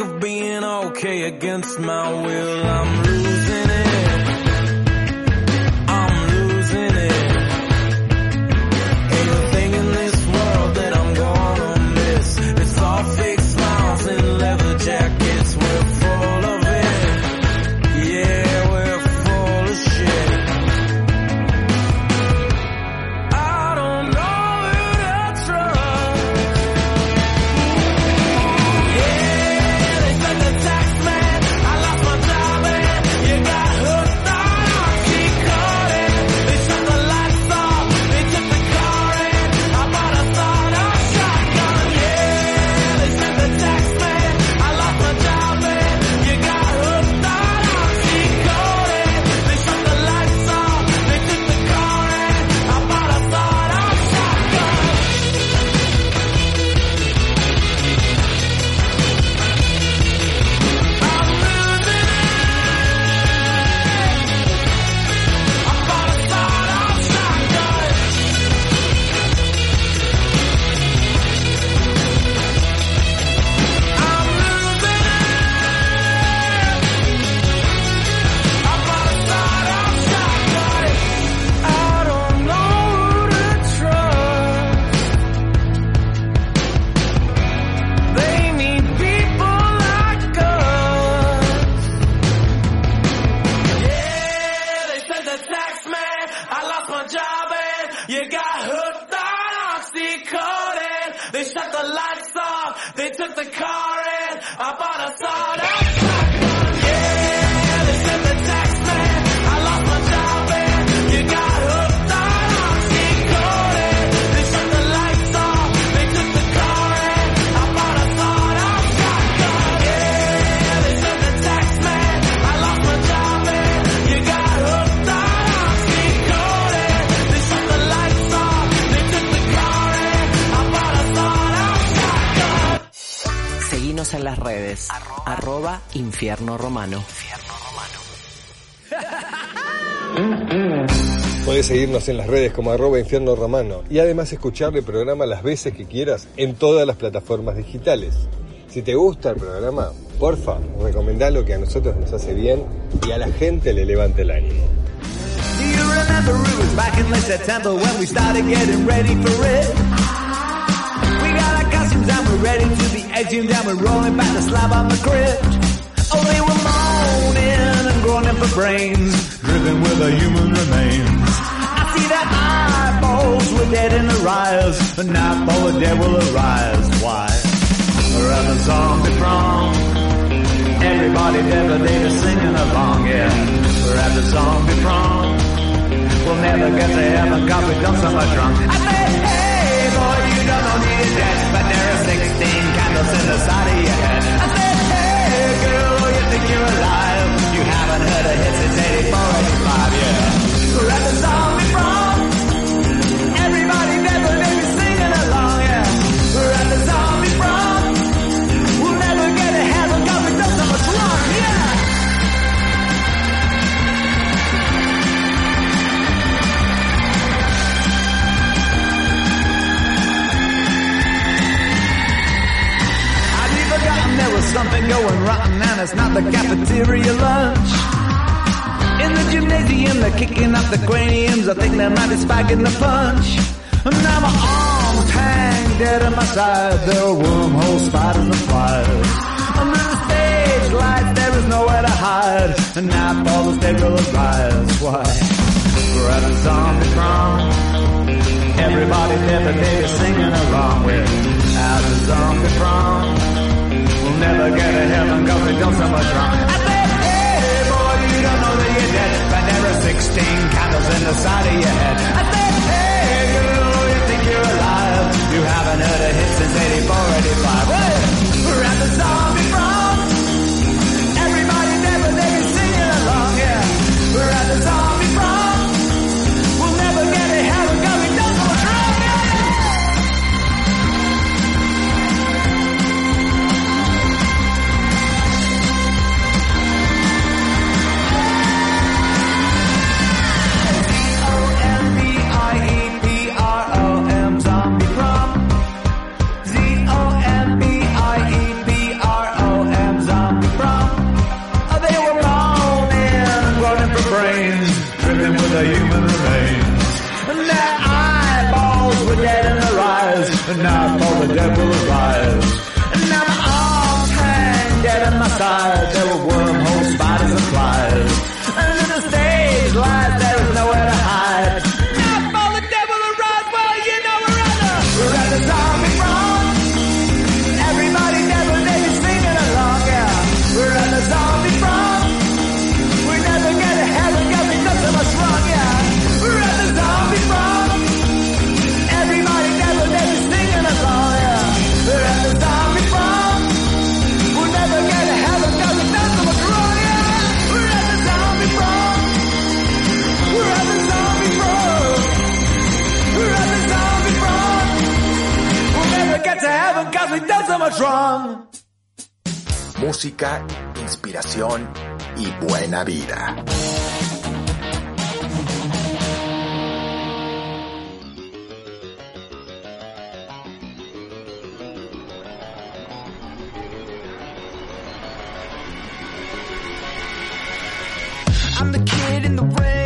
of being okay against my will. I'm Infierno Romano. Podés seguirnos en las redes como arroba infierno romano y además escuchar el programa las veces que quieras en todas las plataformas digitales. Si te gusta el programa, porfa, recomendalo que a nosotros nos hace bien y a la gente le levanta el ánimo. Ready to be exhumed and we're rolling back the slab on the. Oh, they were moaning and groaning for brains, driven with the human remains. I see their eyeballs were dead in the rise, and now all the dead will arise. Why? At the zombie prom. Everybody dead, but they just singing along, yeah. At the zombie prom. We'll never get to heaven cause we've done so much wrong. I said, hey boy, you don't know need a death, but there are 16 candles in the side of your head. Think you're alive? You haven't heard a hit since 84, 85, yeah. Something going rotten and it's not the cafeteria lunch. In the gymnasium they're kicking up the craniums, I think they might be spiking the punch. And now my arms hang dead at my side, there are wormhole spiders and flies. Under the stage lights there is nowhere to hide, and now all the stage will arise. Why? We're at a zombie prom. Everybody there but they singing along with As a zombie prom We'll never get to heaven cause we've done so much wrong I said, hey boy, you don't know that you're dead But there are 16 candles in the side of your head. I said, hey girl, you think you're alive. You haven't heard a hit since 84, 85 Well, we're at the zombie prom all the Música, inspiración y buena vida. I'm the kid in the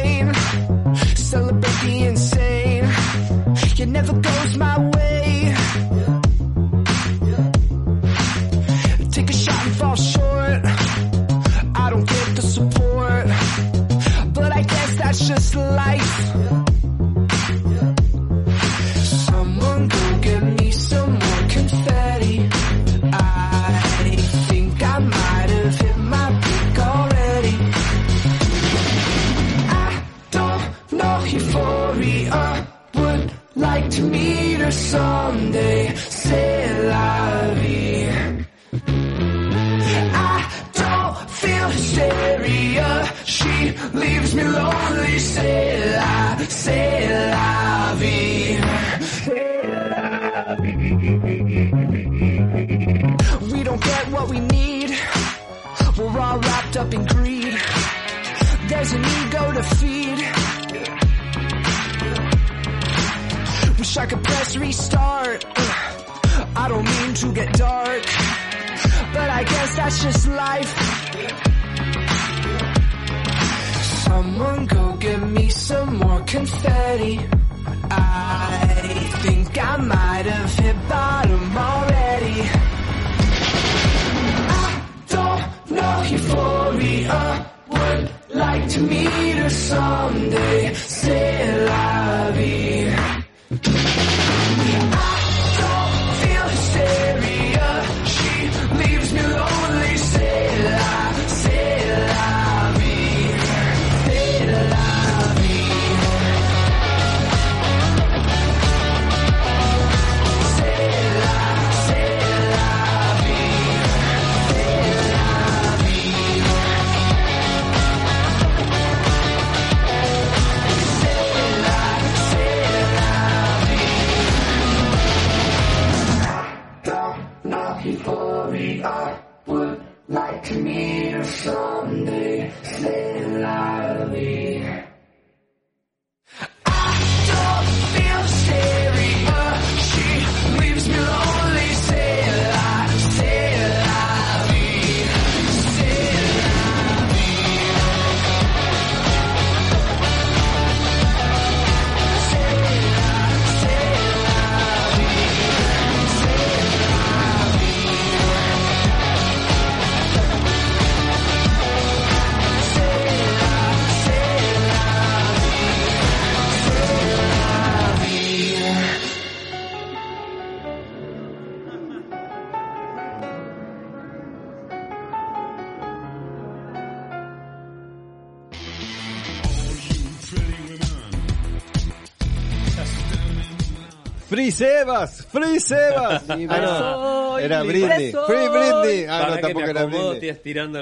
Free Sebas, Free Sebas. Ah, no, era Britney, Free Britney. Ah, Para no, tampoco era Britney.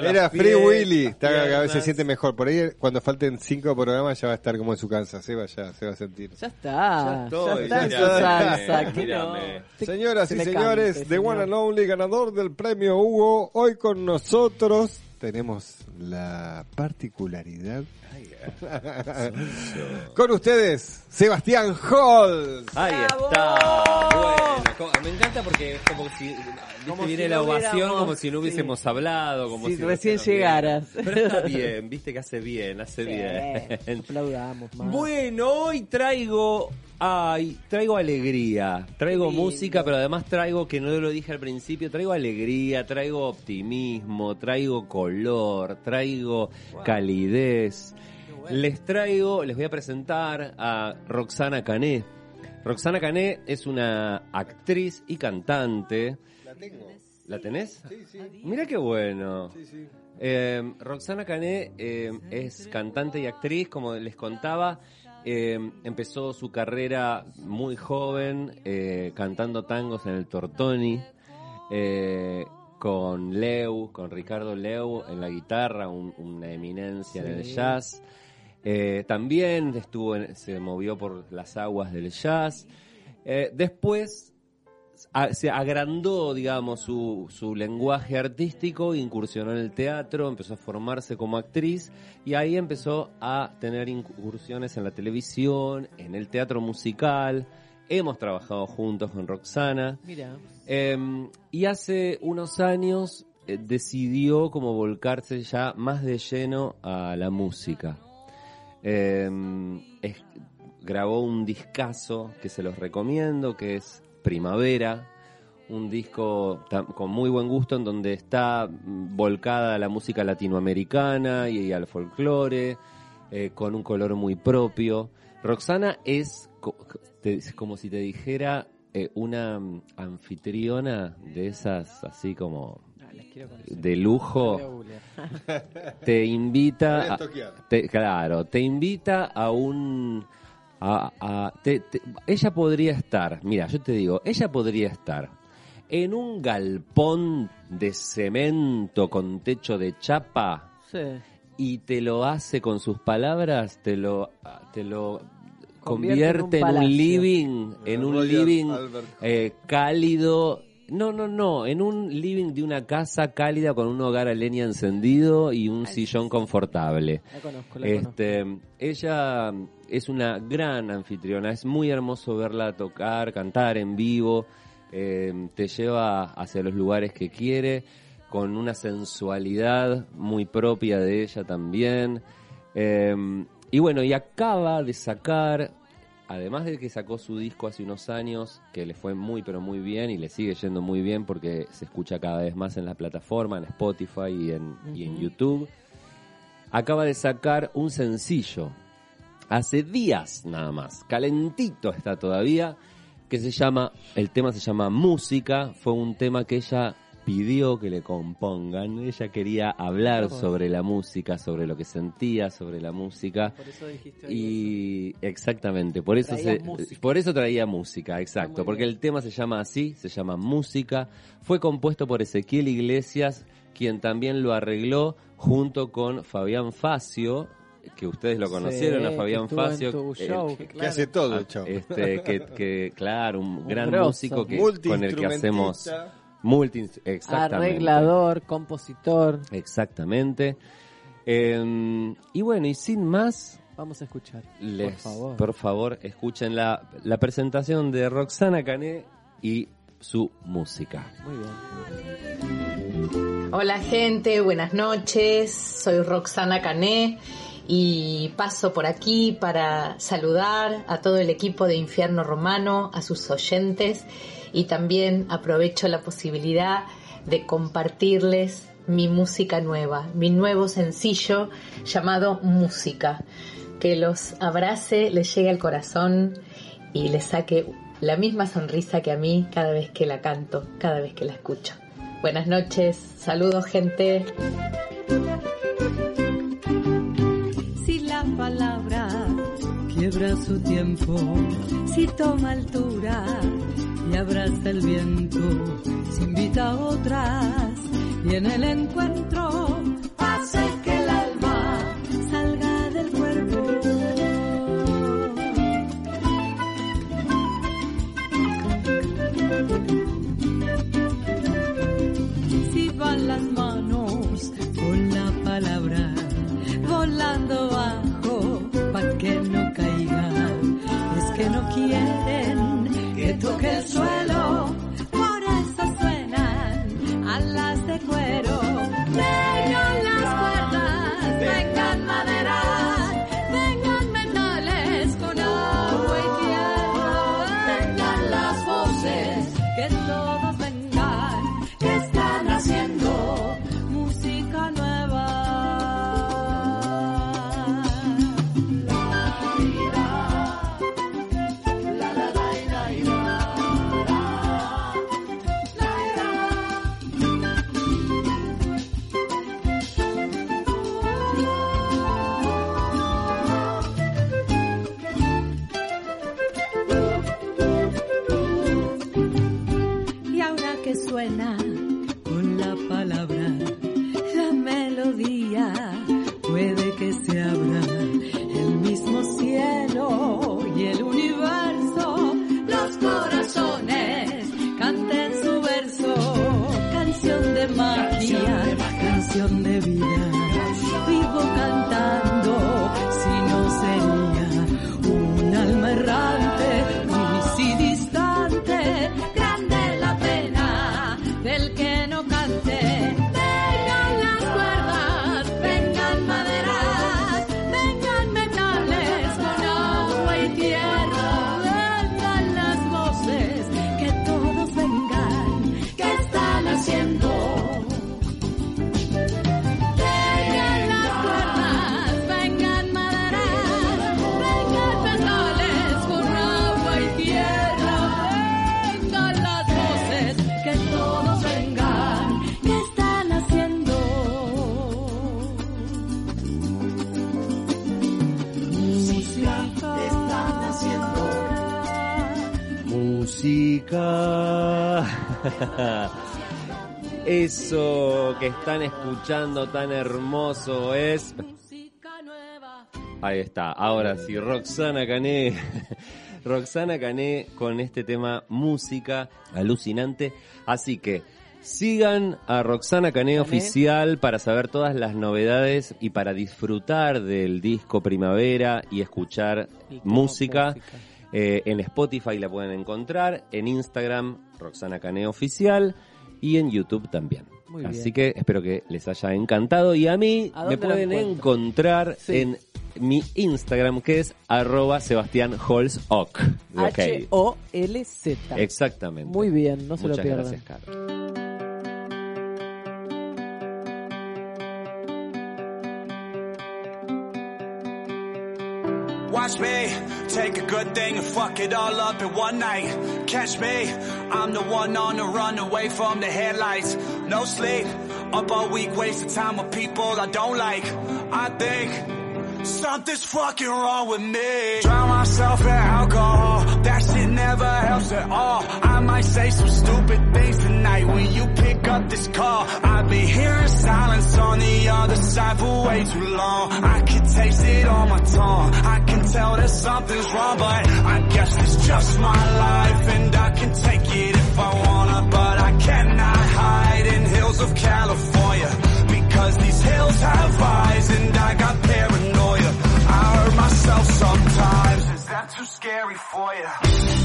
Era Free Willy. Está cada vez se siente mejor. Por ahí, cuando falten cinco programas, ya va a estar como en su casa. Sebas ya se va a sentir. Ya está. Ya Ya, estoy, está en ya su salsa. no. Te- Señoras se y señores, cante, The One and Only ganador del premio Hugo, hoy con nosotros tenemos la particularidad. *laughs* con ustedes, Sebastián Hall. Ahí está. Bueno, co- me encanta porque es como si Como viene si la no ovación hubiéramos- como si no hubiésemos hablado, como Si si recién llegaras. Pero está bien, viste que hace bien, hace Sí, bien. Aplaudamos más. Bueno, hoy traigo ay, traigo alegría, traigo lindo. música, pero además traigo que no lo dije al principio, traigo alegría, traigo optimismo, traigo color, traigo calidez. Les traigo, les voy a presentar a Roxana Cané. Roxana Cané es una actriz y cantante. La tengo. ¿La tenés? Sí, sí. Mira qué bueno. Sí, sí. Eh, Roxana Cané eh, es cantante y actriz, como les contaba. Eh, empezó su carrera muy joven, eh, cantando tangos en el Tortoni, eh, con Leu, con Ricardo Leu en la guitarra, un- una eminencia en el jazz. Eh, también estuvo en- se movió por las aguas del jazz. Eh, después a- se agrandó, digamos, su, su lenguaje artístico, incursionó en el teatro, empezó a formarse como actriz y ahí empezó a tener incursiones en la televisión, en el teatro musical. Hemos trabajado juntos con Roxana. Mira. Eh, y hace unos años eh, decidió como volcarse ya más de lleno a la música. Es- grabó un discazo que se los recomiendo, que es Primavera, un disco con muy buen gusto en donde está volcada la música latinoamericana y, al folclore, eh, con un color muy propio. Roxana es como si te dijera eh, una mm, anfitriona de esas así como de lujo. *laughs* Te invita, a te- claro, te invita a un, a- a- te- te- ella podría estar, mira, yo te digo, ella podría estar en un galpón de cemento con techo de chapa Sí. y te lo hace con sus palabras, te lo, te lo Convierte en un en un, living, en un Roger living eh, cálido, No, no, no, en un living de una casa cálida con un hogar a leña encendido y un sillón confortable. La conozco, la Este, ella es una gran anfitriona, es muy hermoso verla tocar, cantar en vivo, eh, te lleva hacia los lugares que quiere, con una sensualidad muy propia de ella también. Eh, y bueno, y acaba de sacar, además de que sacó su disco hace unos años, que le fue muy pero muy bien y le sigue yendo muy bien porque se escucha cada vez más en la plataforma, en Spotify y en, y en. YouTube, acaba de sacar un sencillo, hace días nada más, calentito está todavía, que se llama, el tema se llama Música, fue un tema que ella pidió que le compongan, ella quería hablar sobre la música, sobre lo que sentía sobre la música. Por eso dijiste Y exactamente, por eso Traía se, música. por eso traía música, exacto, porque el tema se llama así, se llama Música, fue compuesto por Ezequiel Iglesias, quien también lo arregló junto con Fabián Facio, que ustedes lo conocieron Sí, a Fabián Facio, show, Que claro. hace todo el Ah, chavo. Este, que, que, claro, un, Un gran grosso. músico que, con el que hacemos. Multi exactamente. Arreglador, compositor. Exactamente. Eh, y bueno, y sin más, Vamos a escuchar. les, por favor. por favor, escuchen la, la presentación de Roxana Cané y su música. Muy bien. Hola gente, buenas noches. Soy Roxana Cané y paso por aquí para saludar a todo el equipo de Infierno Romano, a sus oyentes y también aprovecho la posibilidad de compartirles mi música nueva, mi nuevo sencillo llamado Música, que los abrace, les llegue al corazón y les saque la misma sonrisa que a mí cada vez que la canto, cada vez que la escucho. Buenas noches, saludos gente. Si la palabra quiebra su tiempo, si toma altura y abraza el viento, si invita a otras y en el encuentro hace que el alma están escuchando tan hermoso es... Ahí está, ahora sí, Roxana Cané *laughs* Roxana Cané con este tema música alucinante. Así que sigan a Roxana Cané oficial para saber todas las novedades y para disfrutar del disco Primavera y escuchar música. Eh, en Spotify la pueden encontrar, en Instagram Roxana Cané oficial y en YouTube también. Muy Así bien. que espero que les haya encantado y a mí ¿A me pueden encontrar Sí. en mi Instagram que es arroba Sebastián Holzock. H-O-L-Z. Exactamente. Muy bien, no se Muchas lo pierdan. gracias, Carlos. Watch me take a good thing and fuck it all up in one night. Catch me, I'm the one on the run away from the headlights. No sleep, up all week, wasting time with people I don't like. I think something's fucking wrong with me. Drown myself in alcohol, that shit never helps at all. I might say some stupid things tonight when you pick up this call. I've been hearing silence on the other side for way too long. I can taste it on my tongue. I can tell that something's wrong, but I guess it's just my life and I can take it if I wanna, but I cannot hide in hills of California because these hills have eyes and I got paranoia. Myself sometimes. Is that too scary for you?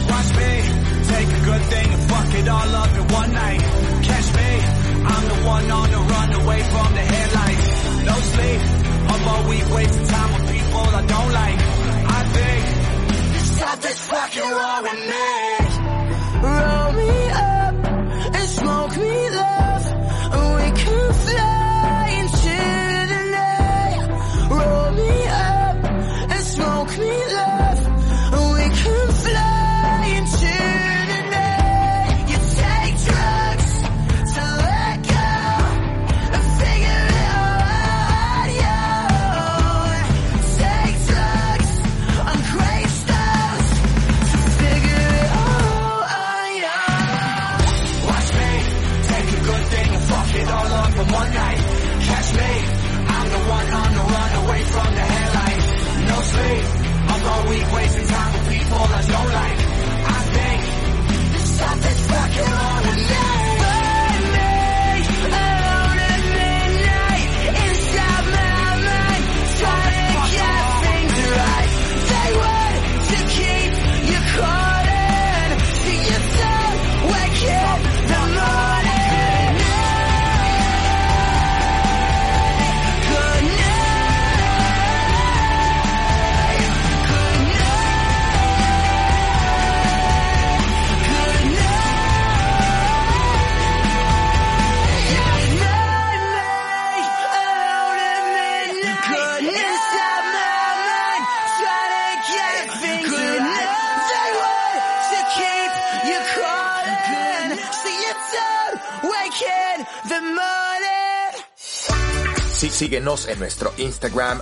Watch me take a good thing and fuck it all up in one night. Catch me, I'm the one on the run away from the headlights. No sleep, all week wasting time with people I don't like. I think stop this fucking war with me. Roll en nuestro Instagram,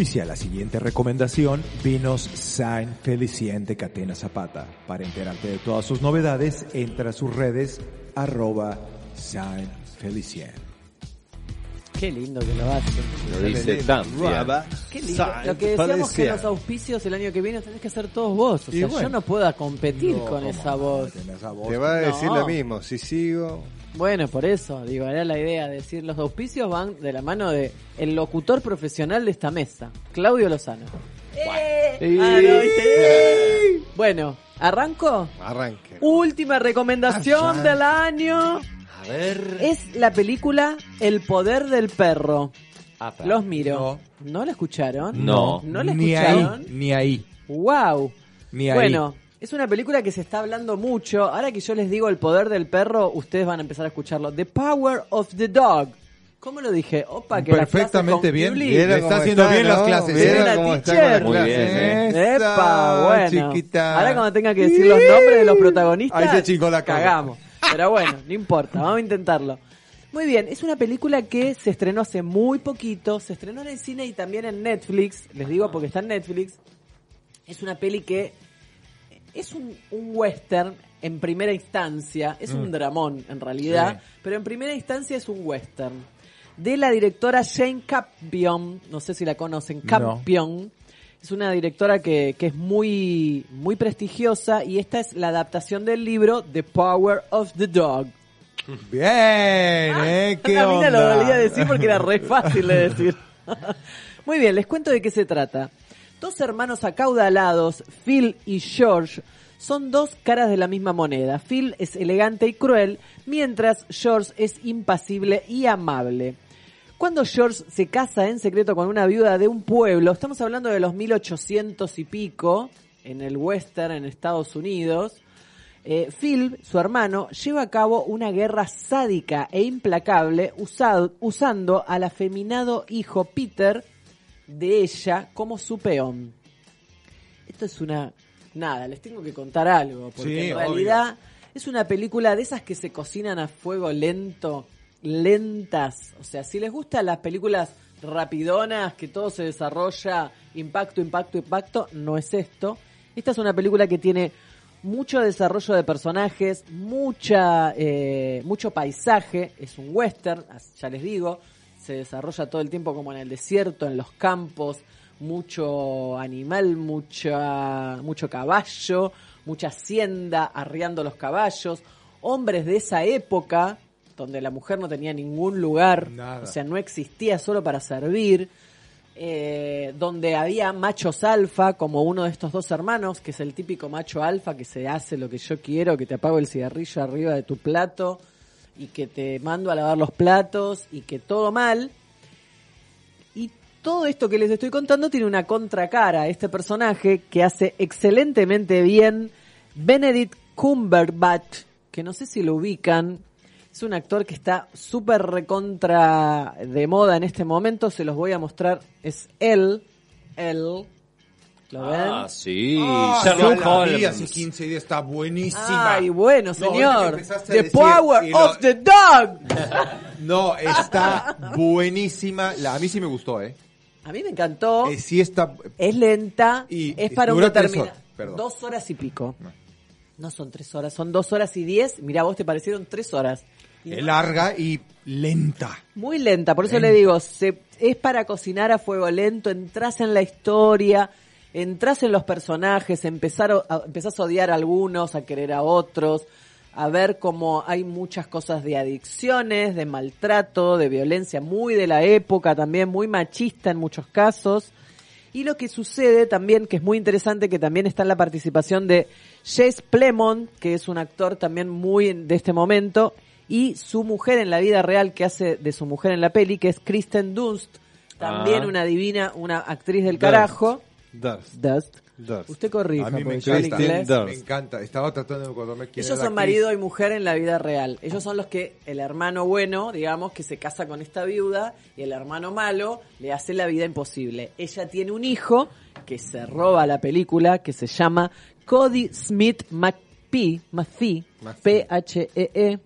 Auspicia la siguiente recomendación, Vinos Saint Felicien de Catena Zapata. Para enterarte de todas sus novedades, entra a sus redes arroba Saint Felicien. Qué lindo que lo hacen. Lo dice tan bien. Qué lindo. Lo que decíamos que los auspicios el año que viene tenés que hacer todos vos. O sea, bueno. yo no puedo competir No, con ¿cómo esa voz. Te va a decir No. lo mismo. Si sigo, Bueno, por eso, digo, era la idea de decir, los auspicios van de la mano de el locutor profesional de esta mesa, Claudio Lozano. Eh. Ah, no, ¿viste? Bueno, ¿arranco? arranque. Última recomendación del año. A ver. Es la película El poder del perro. Apa. Los miro. ¿No, la escucharon? No. ¿No la Ni escucharon? ahí, ni ahí. Wow. Ni ahí. Bueno, es una película que se está hablando mucho. Ahora que yo les digo el poder del perro, ustedes van a empezar a escucharlo. The Power of the Dog. ¿Cómo lo dije? Opa, que Perfectamente bien. Está haciendo bien las clases. Mira ¿eh? La teacher. las Muy bien. ¿eh? Epa, bueno. chiquita. Ahora cuando tenga que decir los nombres de los protagonistas, Ahí se chingó la cara. cagamos. Pero bueno, no importa, vamos a intentarlo. Muy bien, es una película que se estrenó hace muy poquito, se estrenó en el cine y también en Netflix, les digo porque está en Netflix. Es una peli que es un, un western en primera instancia, es un Mm. dramón en realidad, Sí. pero en primera instancia es un western. De la directora Jane Campion, no sé si la conocen, No. Campion. Es una directora que, que es muy, muy prestigiosa y esta es la adaptación del libro The Power of the Dog. Bien, ¿eh? ¿Qué a mí me lo valía decir porque era re fácil de decir. *laughs* Muy bien, les cuento de qué se trata. Dos hermanos acaudalados, Phil y George, son dos caras de la misma moneda. Phil es elegante y cruel, mientras George es impasible y amable. Cuando George se casa en secreto con una viuda de un pueblo, estamos hablando de los 1800 y pico, en el western en Estados Unidos, eh, Phil, su hermano, lleva a cabo una guerra sádica e implacable usando al afeminado hijo Peter de ella como su peón. Esto es una... Nada, les tengo que contar algo, porque Sí, en obvio. realidad es una película de esas que se cocinan a fuego lento, lentas. O sea, si les gustan las películas rapidonas, que todo se desarrolla, impacto, impacto, impacto, no es esto. Esta es una película que tiene mucho desarrollo de personajes, mucha, eh, mucho paisaje, es un western, ya les digo, se desarrolla todo el tiempo como en el desierto, en los campos, mucho animal, mucha, mucho caballo, mucha hacienda arriando los caballos, hombres de esa época, donde la mujer no tenía ningún lugar, Nada. o sea, no existía solo para servir. eh, donde había machos alfa, como uno de estos dos hermanos, que es el típico macho alfa que se hace lo que yo quiero, que te apago el cigarrillo arriba de tu plato y que te mando a lavar los platos y que todo mal. Y todo esto que les estoy contando tiene una contracara. Este personaje que hace excelentemente bien Benedict Cumberbatch, que no sé si lo ubican, es un actor que está súper recontra de moda en este momento. Se los voy a mostrar. Es él. Él. ¿Lo ven? Ah, sí. Ah, Sherlock la vi Holmes. hace 15 días, está buenísima. Ay, bueno, No, señor. the decir, power lo- of the dog. *laughs* No, está buenísima. La, a mí sí me gustó, ¿eh? A mí me encantó. Eh, sí está... Es lenta. Y es para un determinado. Dos horas y pico. No son tres horas, son dos horas y diez. Mira, vos te parecieron tres horas. Y Es larga y lenta. Muy lenta, por eso Lenta. le digo, se, es para cocinar a fuego lento, entras en la historia, entras en los personajes, empezar a, empezás a odiar a algunos, a querer a otros, a ver cómo hay muchas cosas de adicciones, de maltrato, de violencia, muy de la época también, muy machista en muchos casos. Y lo que sucede también, que es muy interesante, que también está en la participación de Jace Plemons, que es un actor también muy de este momento, y su mujer en la vida real, que hace de su mujer en la peli, que es Kristen Dunst, también Ah. una divina, una actriz del carajo. Durst. Dust. Durst. Usted corrija, A mí me porque yo en encanta. inglés- Me encanta. Estaba tratando de acordarme quién Ellos era la son actriz. marido y mujer en la vida real. Ellos son los que, el hermano bueno, digamos, que se casa con esta viuda y el hermano malo le hace la vida imposible. Ella tiene un hijo que se roba la película, que se llama Cody Smith McPhee, McPhee, P-H-E-E,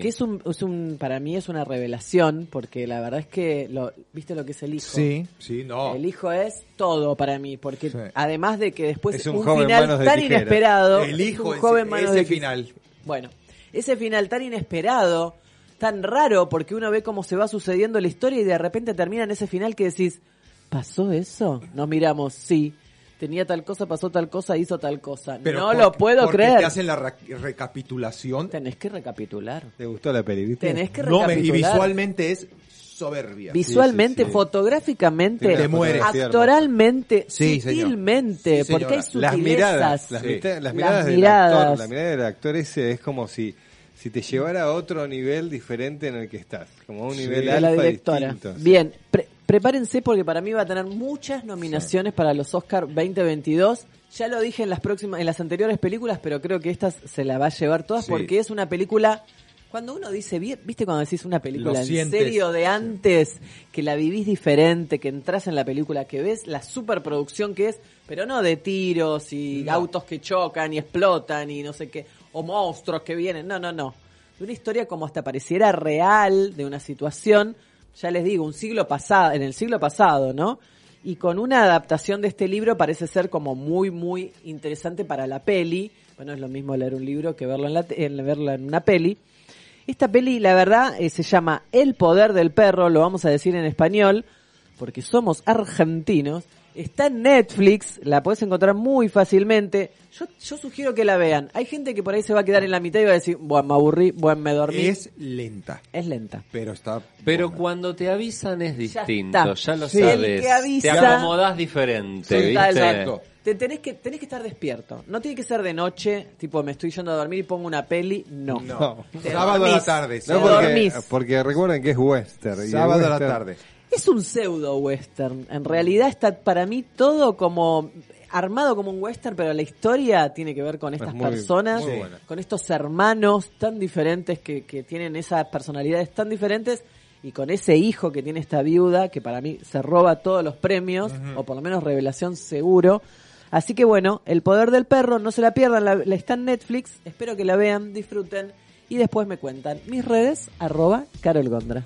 que es un, es un, para mí es una revelación, porque la verdad es que, lo, ¿viste lo que es el hijo? Sí, sí, no. El hijo es todo para mí, porque además de que después Es un, un joven final manos tan tijera. inesperado, El es hijo un en joven sí, manos ese de tij- final. Bueno, ese final tan inesperado, tan raro, porque uno ve cómo se va sucediendo la historia y de repente termina en ese final que decís, ¿pasó eso? Nos miramos, sí. Tenía tal cosa, pasó tal cosa, hizo tal cosa. Pero no lo puedo porque creer. te hacen la recapitulación. Tenés que recapitular. ¿Te gustó la peli, viste? Tenés que No, me- y recapitular. visualmente es soberbia. Visualmente, fotográficamente, Te mueres. actoralmente, Sí, sutilmente, Sí, porque hay señora. Las sutilezas. miradas, las, Sí. las Las miradas del miradas. actor, la mirada del actor ese es como si si te llevara a otro nivel diferente en el que estás, como a un Sí. nivel de la alfa directora. distinto. sí. Bien, pre- prepárense porque para mí va a tener muchas nominaciones para los Oscar 2022. Ya lo dije en las próximas, en las anteriores películas, pero creo que esta se la va a llevar todas Sí. porque es una película. Cuando uno dice viste cuando decís una película Lo en sientes. serio de antes, que la vivís diferente, que entras en la película, que ves la superproducción que es, pero no de tiros y No. autos que chocan y explotan y no sé qué, o monstruos que vienen, no, no, no. De una historia como hasta pareciera real, de una situación, ya les digo, un siglo pasado, en el siglo pasado, ¿no? Y con una adaptación de este libro parece ser como muy, muy interesante para la peli. Bueno, es lo mismo leer un libro que verlo en, la en verlo en una peli. Esta peli, la verdad, eh, se llama El poder del perro, lo vamos a decir en español, porque somos argentinos. Está en Netflix, la puedes encontrar muy fácilmente. Yo, yo sugiero que la vean. Hay gente que por ahí se va a quedar en la mitad y va a decir, bueno, me aburrí, bueno, me dormí. Es lenta. Es lenta. Pero está. Pero cuando te avisan es distinto, ya, lo Sí. El sabes. que avisa- te acomodás diferente, ¿viste? Total. Te tenés que, tenés que estar despierto. No tiene que ser de noche, tipo me estoy yendo a dormir y pongo una peli. No. No. Sábado a la tarde, No, porque, dormís. porque recuerden que es western. y Sábado a la western- tarde. Es un pseudo western. En realidad está para mí todo como armado como un western, pero la historia tiene que ver con estas muy- personas, muy buena. con estos hermanos tan diferentes que, que tienen esas personalidades tan diferentes y con ese hijo que tiene esta viuda que para mí se roba todos los premios, o por lo menos revelación seguro. Así que bueno, El Poder del Perro, no se la pierdan, la, la está en Netflix, espero que la vean, disfruten y después me cuentan. Mis redes, arroba Carol Gondra.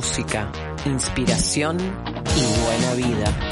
Música, inspiración y buena vida.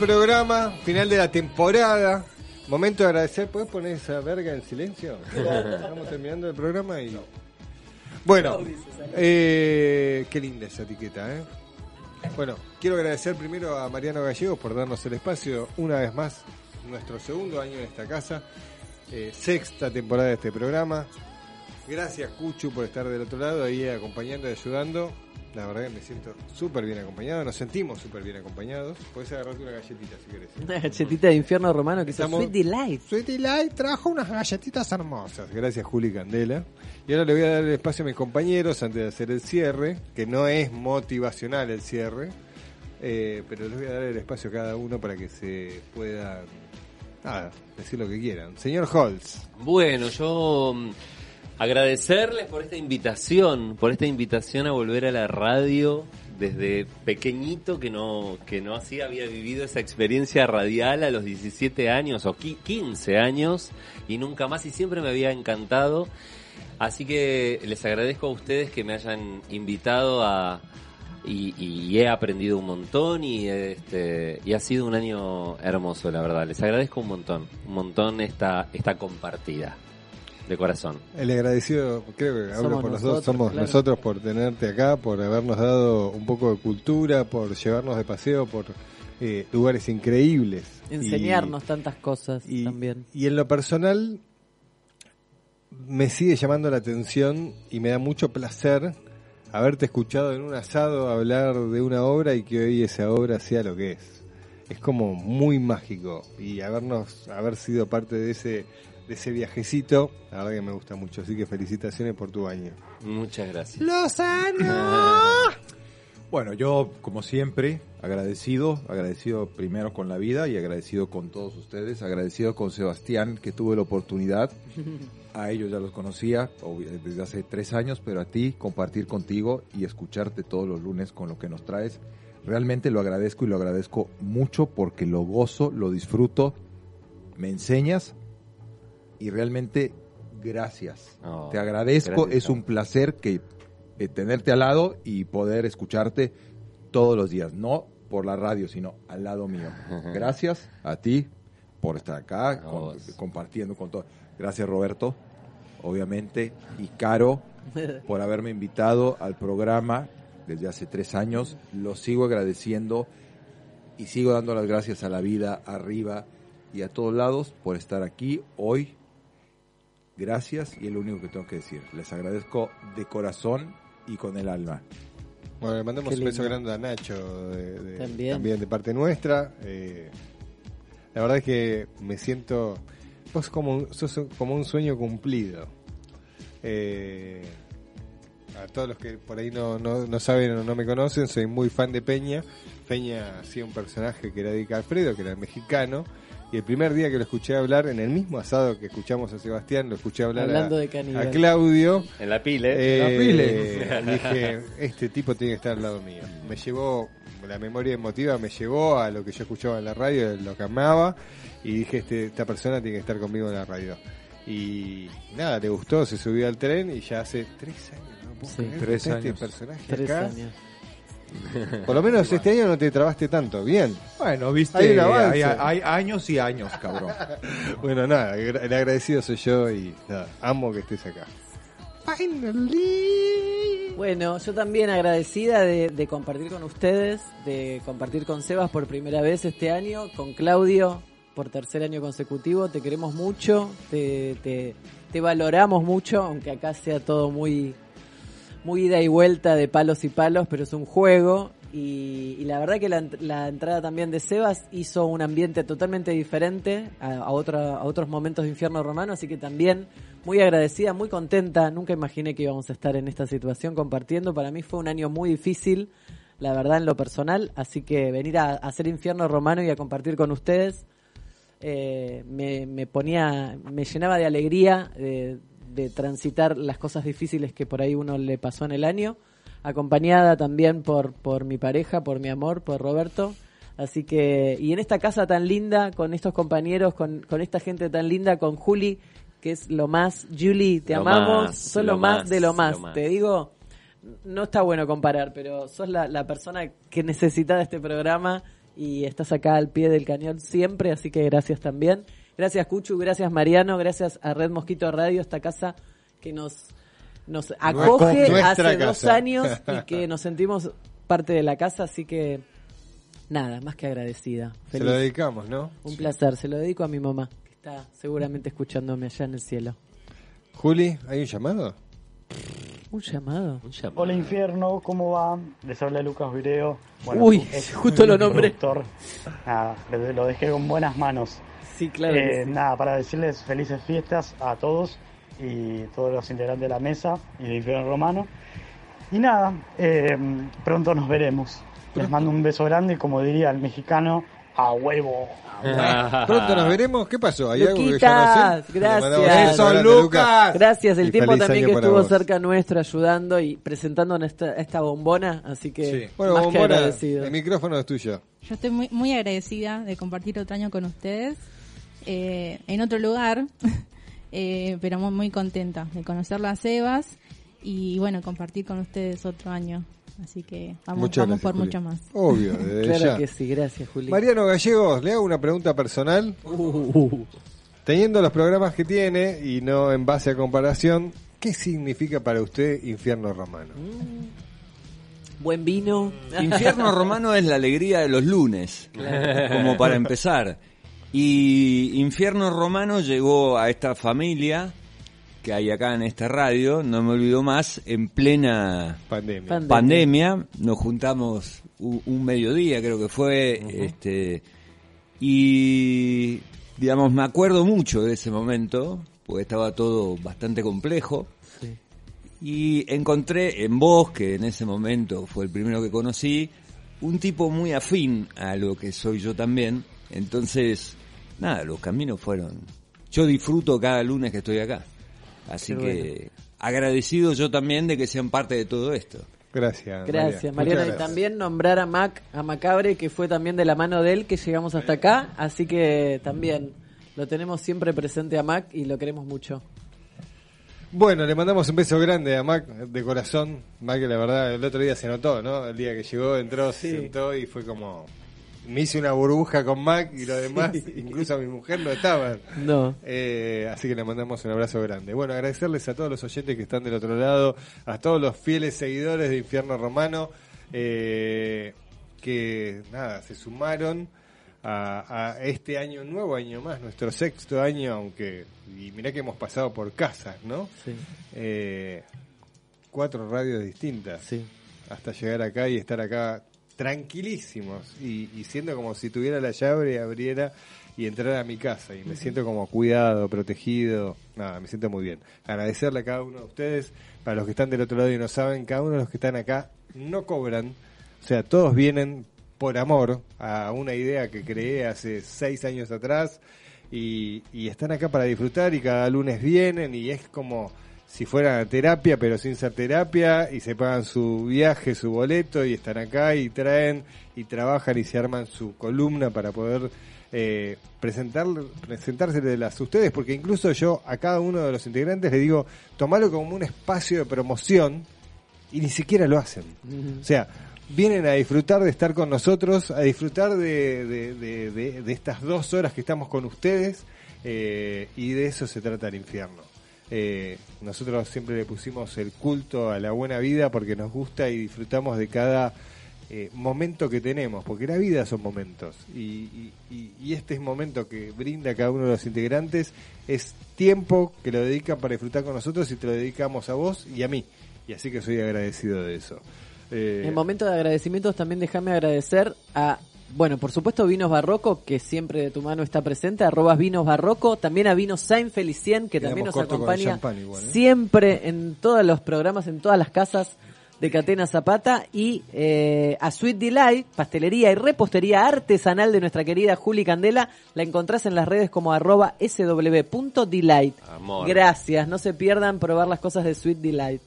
Programa, final de la temporada. Momento de agradecer. ¿Puedes poner esa verga en silencio? *laughs* Estamos terminando el programa y. Bueno, eh, qué linda esa etiqueta, ¿eh? Bueno, quiero agradecer primero a Mariano Gallegos por darnos el espacio una vez más, nuestro segundo año en esta casa, eh, sexta temporada de este programa. Gracias, Cuchu, por estar del otro lado, ahí acompañando y ayudando. La verdad que me siento súper bien acompañado, nos sentimos súper bien acompañados. Puedes agarrarte una galletita si querés. Una galletita de infierno romano que se Estamos- Sweet Delight. Sweet Delight trajo unas galletitas hermosas. Gracias, Juli Candela. Y ahora le voy a dar el espacio a mis compañeros antes de hacer el cierre, que no es motivacional el cierre, eh, pero les voy a dar el espacio a cada uno para que se puedan nada, decir lo que quieran. Señor Holtz. Bueno, yo agradecerles por esta invitación, por esta invitación a volver a la radio desde pequeñito que no que no así había vivido esa experiencia radial a los 17 años o qui- 15 años y nunca más y siempre me había encantado. Así que les agradezco a ustedes que me hayan invitado a y, y he aprendido un montón y este y ha sido un año hermoso la verdad. Les agradezco un montón, un montón esta esta compartida de corazón. El agradecido, creo que hablo Somos por los dos, nosotros, somos claro. nosotros por tenerte acá, por habernos dado un poco de cultura, por llevarnos de paseo por eh, lugares increíbles. Y- Enseñarnos tantas cosas y, también. y en lo personal me sigue llamando la atención y me da mucho placer haberte escuchado en un asado hablar de una obra y que hoy esa obra sea lo que es. Es como muy mágico y habernos haber sido parte de ese de ese viajecito, la verdad que me gusta mucho, así que felicitaciones por tu año. Muchas gracias. Los años. *laughs* Bueno, yo como siempre agradecido, agradecido primero con la vida y agradecido con todos ustedes, agradecido con Sebastián que tuve la oportunidad, a ellos ya los conocía desde hace tres años, pero a ti compartir contigo y escucharte todos los lunes con lo que nos traes, realmente lo agradezco y lo agradezco mucho porque lo gozo, lo disfruto, me enseñas y realmente gracias. Oh, Te agradezco, gracias, es un placer que eh, tenerte al lado y poder escucharte todos los días, no por la radio, sino al lado mío. *laughs* Gracias a ti por estar acá, con- compartiendo con todo. Gracias Roberto, obviamente, y Caro *laughs* por haberme invitado al programa desde hace tres años. Lo sigo agradeciendo y sigo dando las gracias a la vida arriba y a todos lados por estar aquí hoy. Gracias y es lo único que tengo que decir. Les agradezco de corazón y con el alma. Bueno, le mandamos un beso grande a Nacho de- de- También. de parte nuestra. Eh, la verdad es que me siento. Vos como sos como un sueño cumplido. Eh, a todos los que por ahí no, no, no saben o no me conocen, soy muy fan de Peña. Peña hacía un personaje que era Dick Alfredo, que era mexicano. Y el primer día que lo escuché hablar, en el mismo asado que escuchamos a Sebastián, lo escuché hablar Hablando a, de caníbal. a Claudio. En la pile. Eh, En la pile. *laughs* dije, este tipo tiene que estar al lado mío. Me llevó, la memoria emotiva me llevó a lo que yo escuchaba en la radio, lo que amaba, y dije, este, esta persona tiene que estar conmigo en la radio. Y nada, le gustó, se subió al tren y ya hace tres años, ¿no? puedo Sí. creer Tres está años. Este personaje Tres acá. años. Por lo menos este año no te trabaste tanto, bien. Bueno, viste, Hay un avance. hay, hay años y años, cabrón. *laughs* bueno, nada, el agradecido soy yo y nada, amo que estés acá. Bueno, yo también agradecida de, de compartir con ustedes, de compartir con Sebas por primera vez este año, con Claudio por tercer año consecutivo. Te queremos mucho, te, te, te valoramos mucho, aunque acá sea todo muy, muy ida y vuelta de palos y palos, pero es un juego. Y, la verdad que la, la entrada también de Sebas hizo un ambiente totalmente diferente a, a, a otros momentos de Infierno Romano, así que también muy agradecida, muy contenta. Nunca imaginé que íbamos a estar en esta situación compartiendo. Para mí fue un año muy difícil, la verdad, en lo personal. Así que venir a, a hacer Infierno Romano y a compartir con ustedes eh, me, me ponía, me llenaba de alegría de, de transitar las cosas difíciles que por ahí uno le pasó en el año, acompañada también por, por mi pareja, por mi amor, por Roberto. Así que, y en esta casa tan linda, con estos compañeros, con, con esta gente tan linda, con Juli, que es lo más, Julie, te Lo amamos, más, son lo más, más, de lo más. lo más. Te digo, no está bueno comparar, pero sos la, la persona que necesita de este programa y estás acá al pie del cañón siempre, así que gracias también. Gracias Cuchu, gracias Mariano, gracias a Red Mosquito Radio, esta casa que nos, nos acoge hace dos años y que *laughs* nos sentimos parte de la casa, así que nada, más que agradecida. Se lo dedicamos, ¿no? Un placer, se lo dedico a mi mamá, que está seguramente escuchándome allá en el cielo. Juli, ¿hay un llamado? ¿Un llamado? Hola infierno, ¿cómo va? Les habla Lucas Vireo. Uy, es justo lo nombré. Nada, lo dejé con buenas manos. Sí, claro que Eh, sí. Nada, para decirles felices fiestas a todos y todos los integrantes de la mesa y de Infierno Romano. Y nada, eh, pronto nos veremos. Les mando un beso grande y como diría el mexicano, a huevo. *laughs* Pronto nos veremos. ¿Qué pasó? ¿Hay algo que yo no sé? Gracias. Lucas. Gracias, el Y tiempo también que estuvo vos. cerca nuestro ayudando y presentando esta, esta bombona, así que Bueno, más que Bombona, agradecido. el micrófono es tuyo. Yo estoy muy, muy agradecida de compartir otro año con ustedes eh, en otro lugar, *laughs* eh, pero muy, muy contenta de conocer las Evas y bueno, compartir con ustedes otro año. Así que vamos, vamos gracias, por Juli. mucho más. Obvio, desde *laughs* Claro ya. que sí, gracias, Juli. Mariano Gallegos, le hago una pregunta personal. Teniendo los programas que tiene y no en base a comparación, ¿qué significa para usted Infierno Romano? Buen vino. Infierno Romano es la alegría de los lunes, *laughs* Claro. como para empezar. Y Infierno Romano llegó a esta familia que hay acá en esta radio, no me olvido más, en plena pandemia. Pandemia. pandemia. Nos juntamos un, mediodía, creo que fue, este y digamos, me acuerdo mucho de ese momento, porque estaba todo bastante complejo. Sí. Y encontré en vos, que en ese momento fue el primero que conocí, un tipo muy afín a lo que soy yo también. Entonces, nada, los caminos fueron... Yo disfruto cada lunes que estoy acá. Así Qué que bueno. agradecido yo también de que sean parte de todo esto. Gracias. Gracias, María. Mariana. Y también nombrar a Mac, a Macabre, que fue también de la mano de él que llegamos hasta acá. Así que también lo tenemos siempre presente a Mac y lo queremos mucho. Bueno, le mandamos un beso grande a Mac de corazón. Mac, que la verdad, el otro día se notó, ¿no? El día que llegó, entró, se sentó y fue como. Me hice una burbuja con Mac y los demás, incluso a mi mujer, no estaban. No. Eh, así que le mandamos un abrazo grande. Bueno, agradecerles a todos los oyentes que están del otro lado, a todos los fieles seguidores de Infierno Romano, eh, que nada, se sumaron a, a este año, nuevo año más, nuestro sexto año, aunque, y mirá que hemos pasado por casas, ¿no? Sí. Eh, cuatro radios distintas. Sí. Hasta llegar acá y estar acá tranquilísimos. Y, y siendo como si tuviera la llave, abriera y entrara a mi casa. Y me siento como cuidado, protegido, nada, me siento muy bien. Agradecerle a cada uno de ustedes, para los que están del otro lado y no saben, cada uno de los que están acá no cobran, o sea, todos vienen por amor a una idea que creé hace seis años atrás. Y, y están acá para disfrutar y cada lunes vienen y es como si fuera terapia pero sin ser terapia y se pagan su viaje, su boleto y están acá y traen y trabajan y se arman su columna para poder eh, presentar, presentárselas a ustedes porque incluso yo a cada uno de los integrantes le digo tomalo como un espacio de promoción y ni siquiera lo hacen. O sea, vienen a disfrutar de estar con nosotros, a disfrutar de, de- de- de- de estas dos horas que estamos con ustedes eh, y de eso se trata el infierno. Eh, nosotros siempre le pusimos el culto a la buena vida porque nos gusta y disfrutamos de cada eh, momento que tenemos, porque la vida son momentos. Y, y- y- este es momento que brinda cada uno de los integrantes. Es tiempo que lo dedican para disfrutar con nosotros y te lo dedicamos a vos y a mí. Y así que soy agradecido de eso. Eh, En momento de agradecimientos también déjame agradecer a, bueno, por supuesto Vinos Barroco, que siempre de tu mano está presente, arrobas Vinos Barroco, también a Vinos Saint Felicien, que Quedamos también nos acompaña igual, ¿eh? siempre en todos los programas, en todas las casas de Catena Zapata, y eh, a Sweet Delight, pastelería y repostería artesanal de nuestra querida Juli Candela, la encontrás en las redes como arroba sw.delight. Amor. Gracias, no se pierdan probar las cosas de Sweet Delight.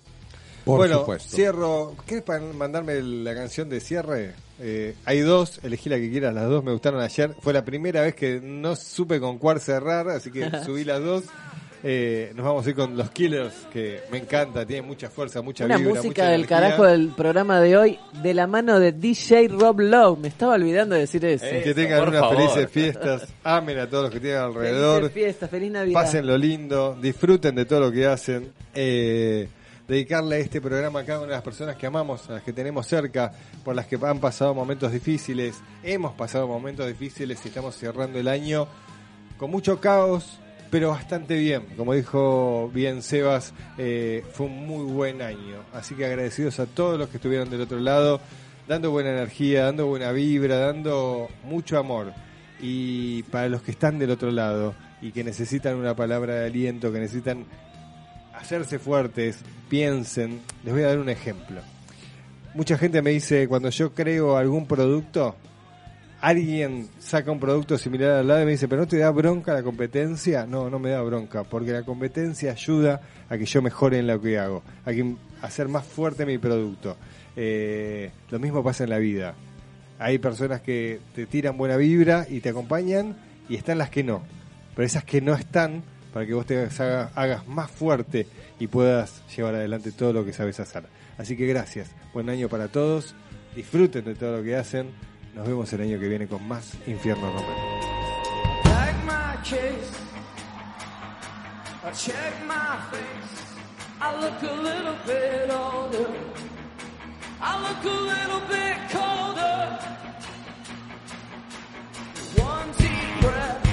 bueno, cierro. ¿Quieres mandarme la canción de cierre? Eh, hay dos, elegí la que quieras, las dos me gustaron ayer. Fue la primera vez que no supe con cuál cerrar, así que *laughs* subí las dos. Eh, nos vamos a ir con los Killers, que me encanta, tiene mucha fuerza, mucha Una vibra, música mucha del energía. carajo del programa de hoy, de la mano de DJ Rob Lowe. Me estaba olvidando de decir eso. que tengan unas felices fiestas, amen a todos los que tienen alrededor, Felices fiestas, feliz Navidad. pasen lo lindo, disfruten de todo lo que hacen. Eh, dedicarle a este programa a cada una de las personas que amamos, a las que tenemos cerca, por las que han pasado momentos difíciles, hemos pasado momentos difíciles y estamos cerrando el año con mucho caos, pero bastante bien. Como dijo bien Sebas, eh, fue un muy buen año. Así que agradecidos a todos los que estuvieron del otro lado, dando buena energía, dando buena vibra, dando mucho amor. Y para los que están del otro lado y que necesitan una palabra de aliento, que necesitan hacerse fuertes, piensen, les voy a dar un ejemplo. Mucha gente me dice, cuando yo creo algún producto, alguien saca un producto similar al lado y me dice, pero no te da bronca la competencia. No, no me da bronca, porque la competencia ayuda a que yo mejore en lo que hago, a, que, hacer más fuerte mi producto. Eh, lo mismo pasa en la vida. Hay personas que te tiran buena vibra y te acompañan y están las que no. Pero esas que no están, para que vos te hagas, hagas más fuerte y puedas llevar adelante todo lo que sabes hacer. Así que gracias. Buen año para todos. Disfruten de todo lo que hacen. Nos vemos el año que viene con más Infierno older. I look a little bit colder. One deep breath,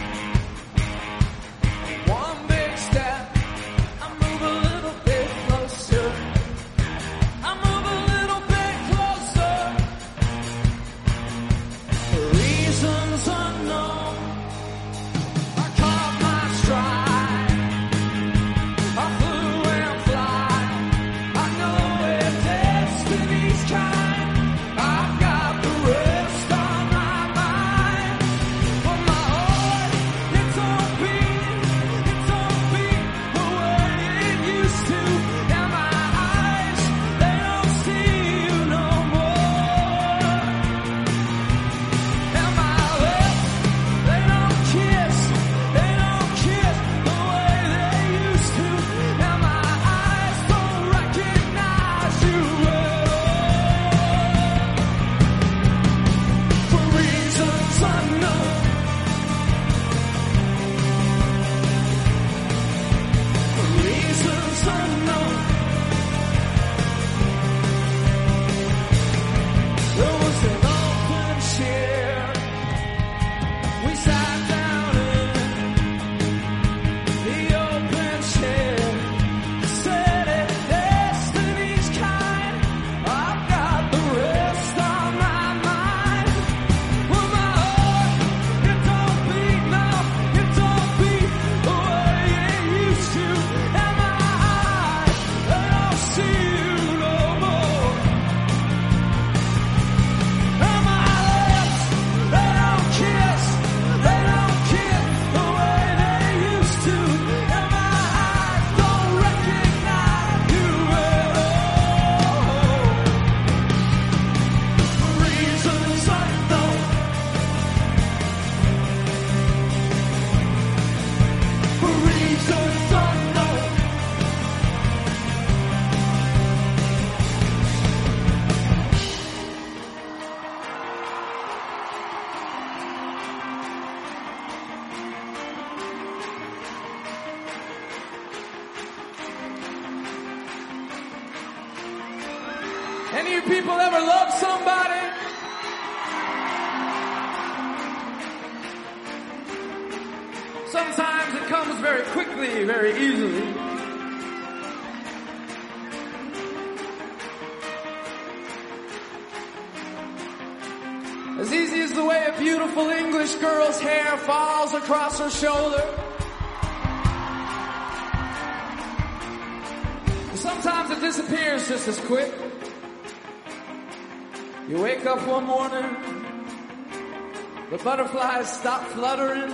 butterflies stop fluttering.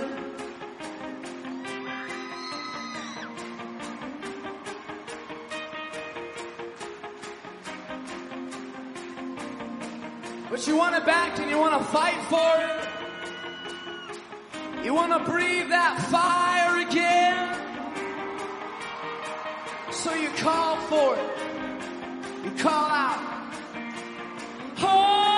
But you want it back and you want to fight for it. You want to breathe that fire again. So you call for it. You call out. Oh!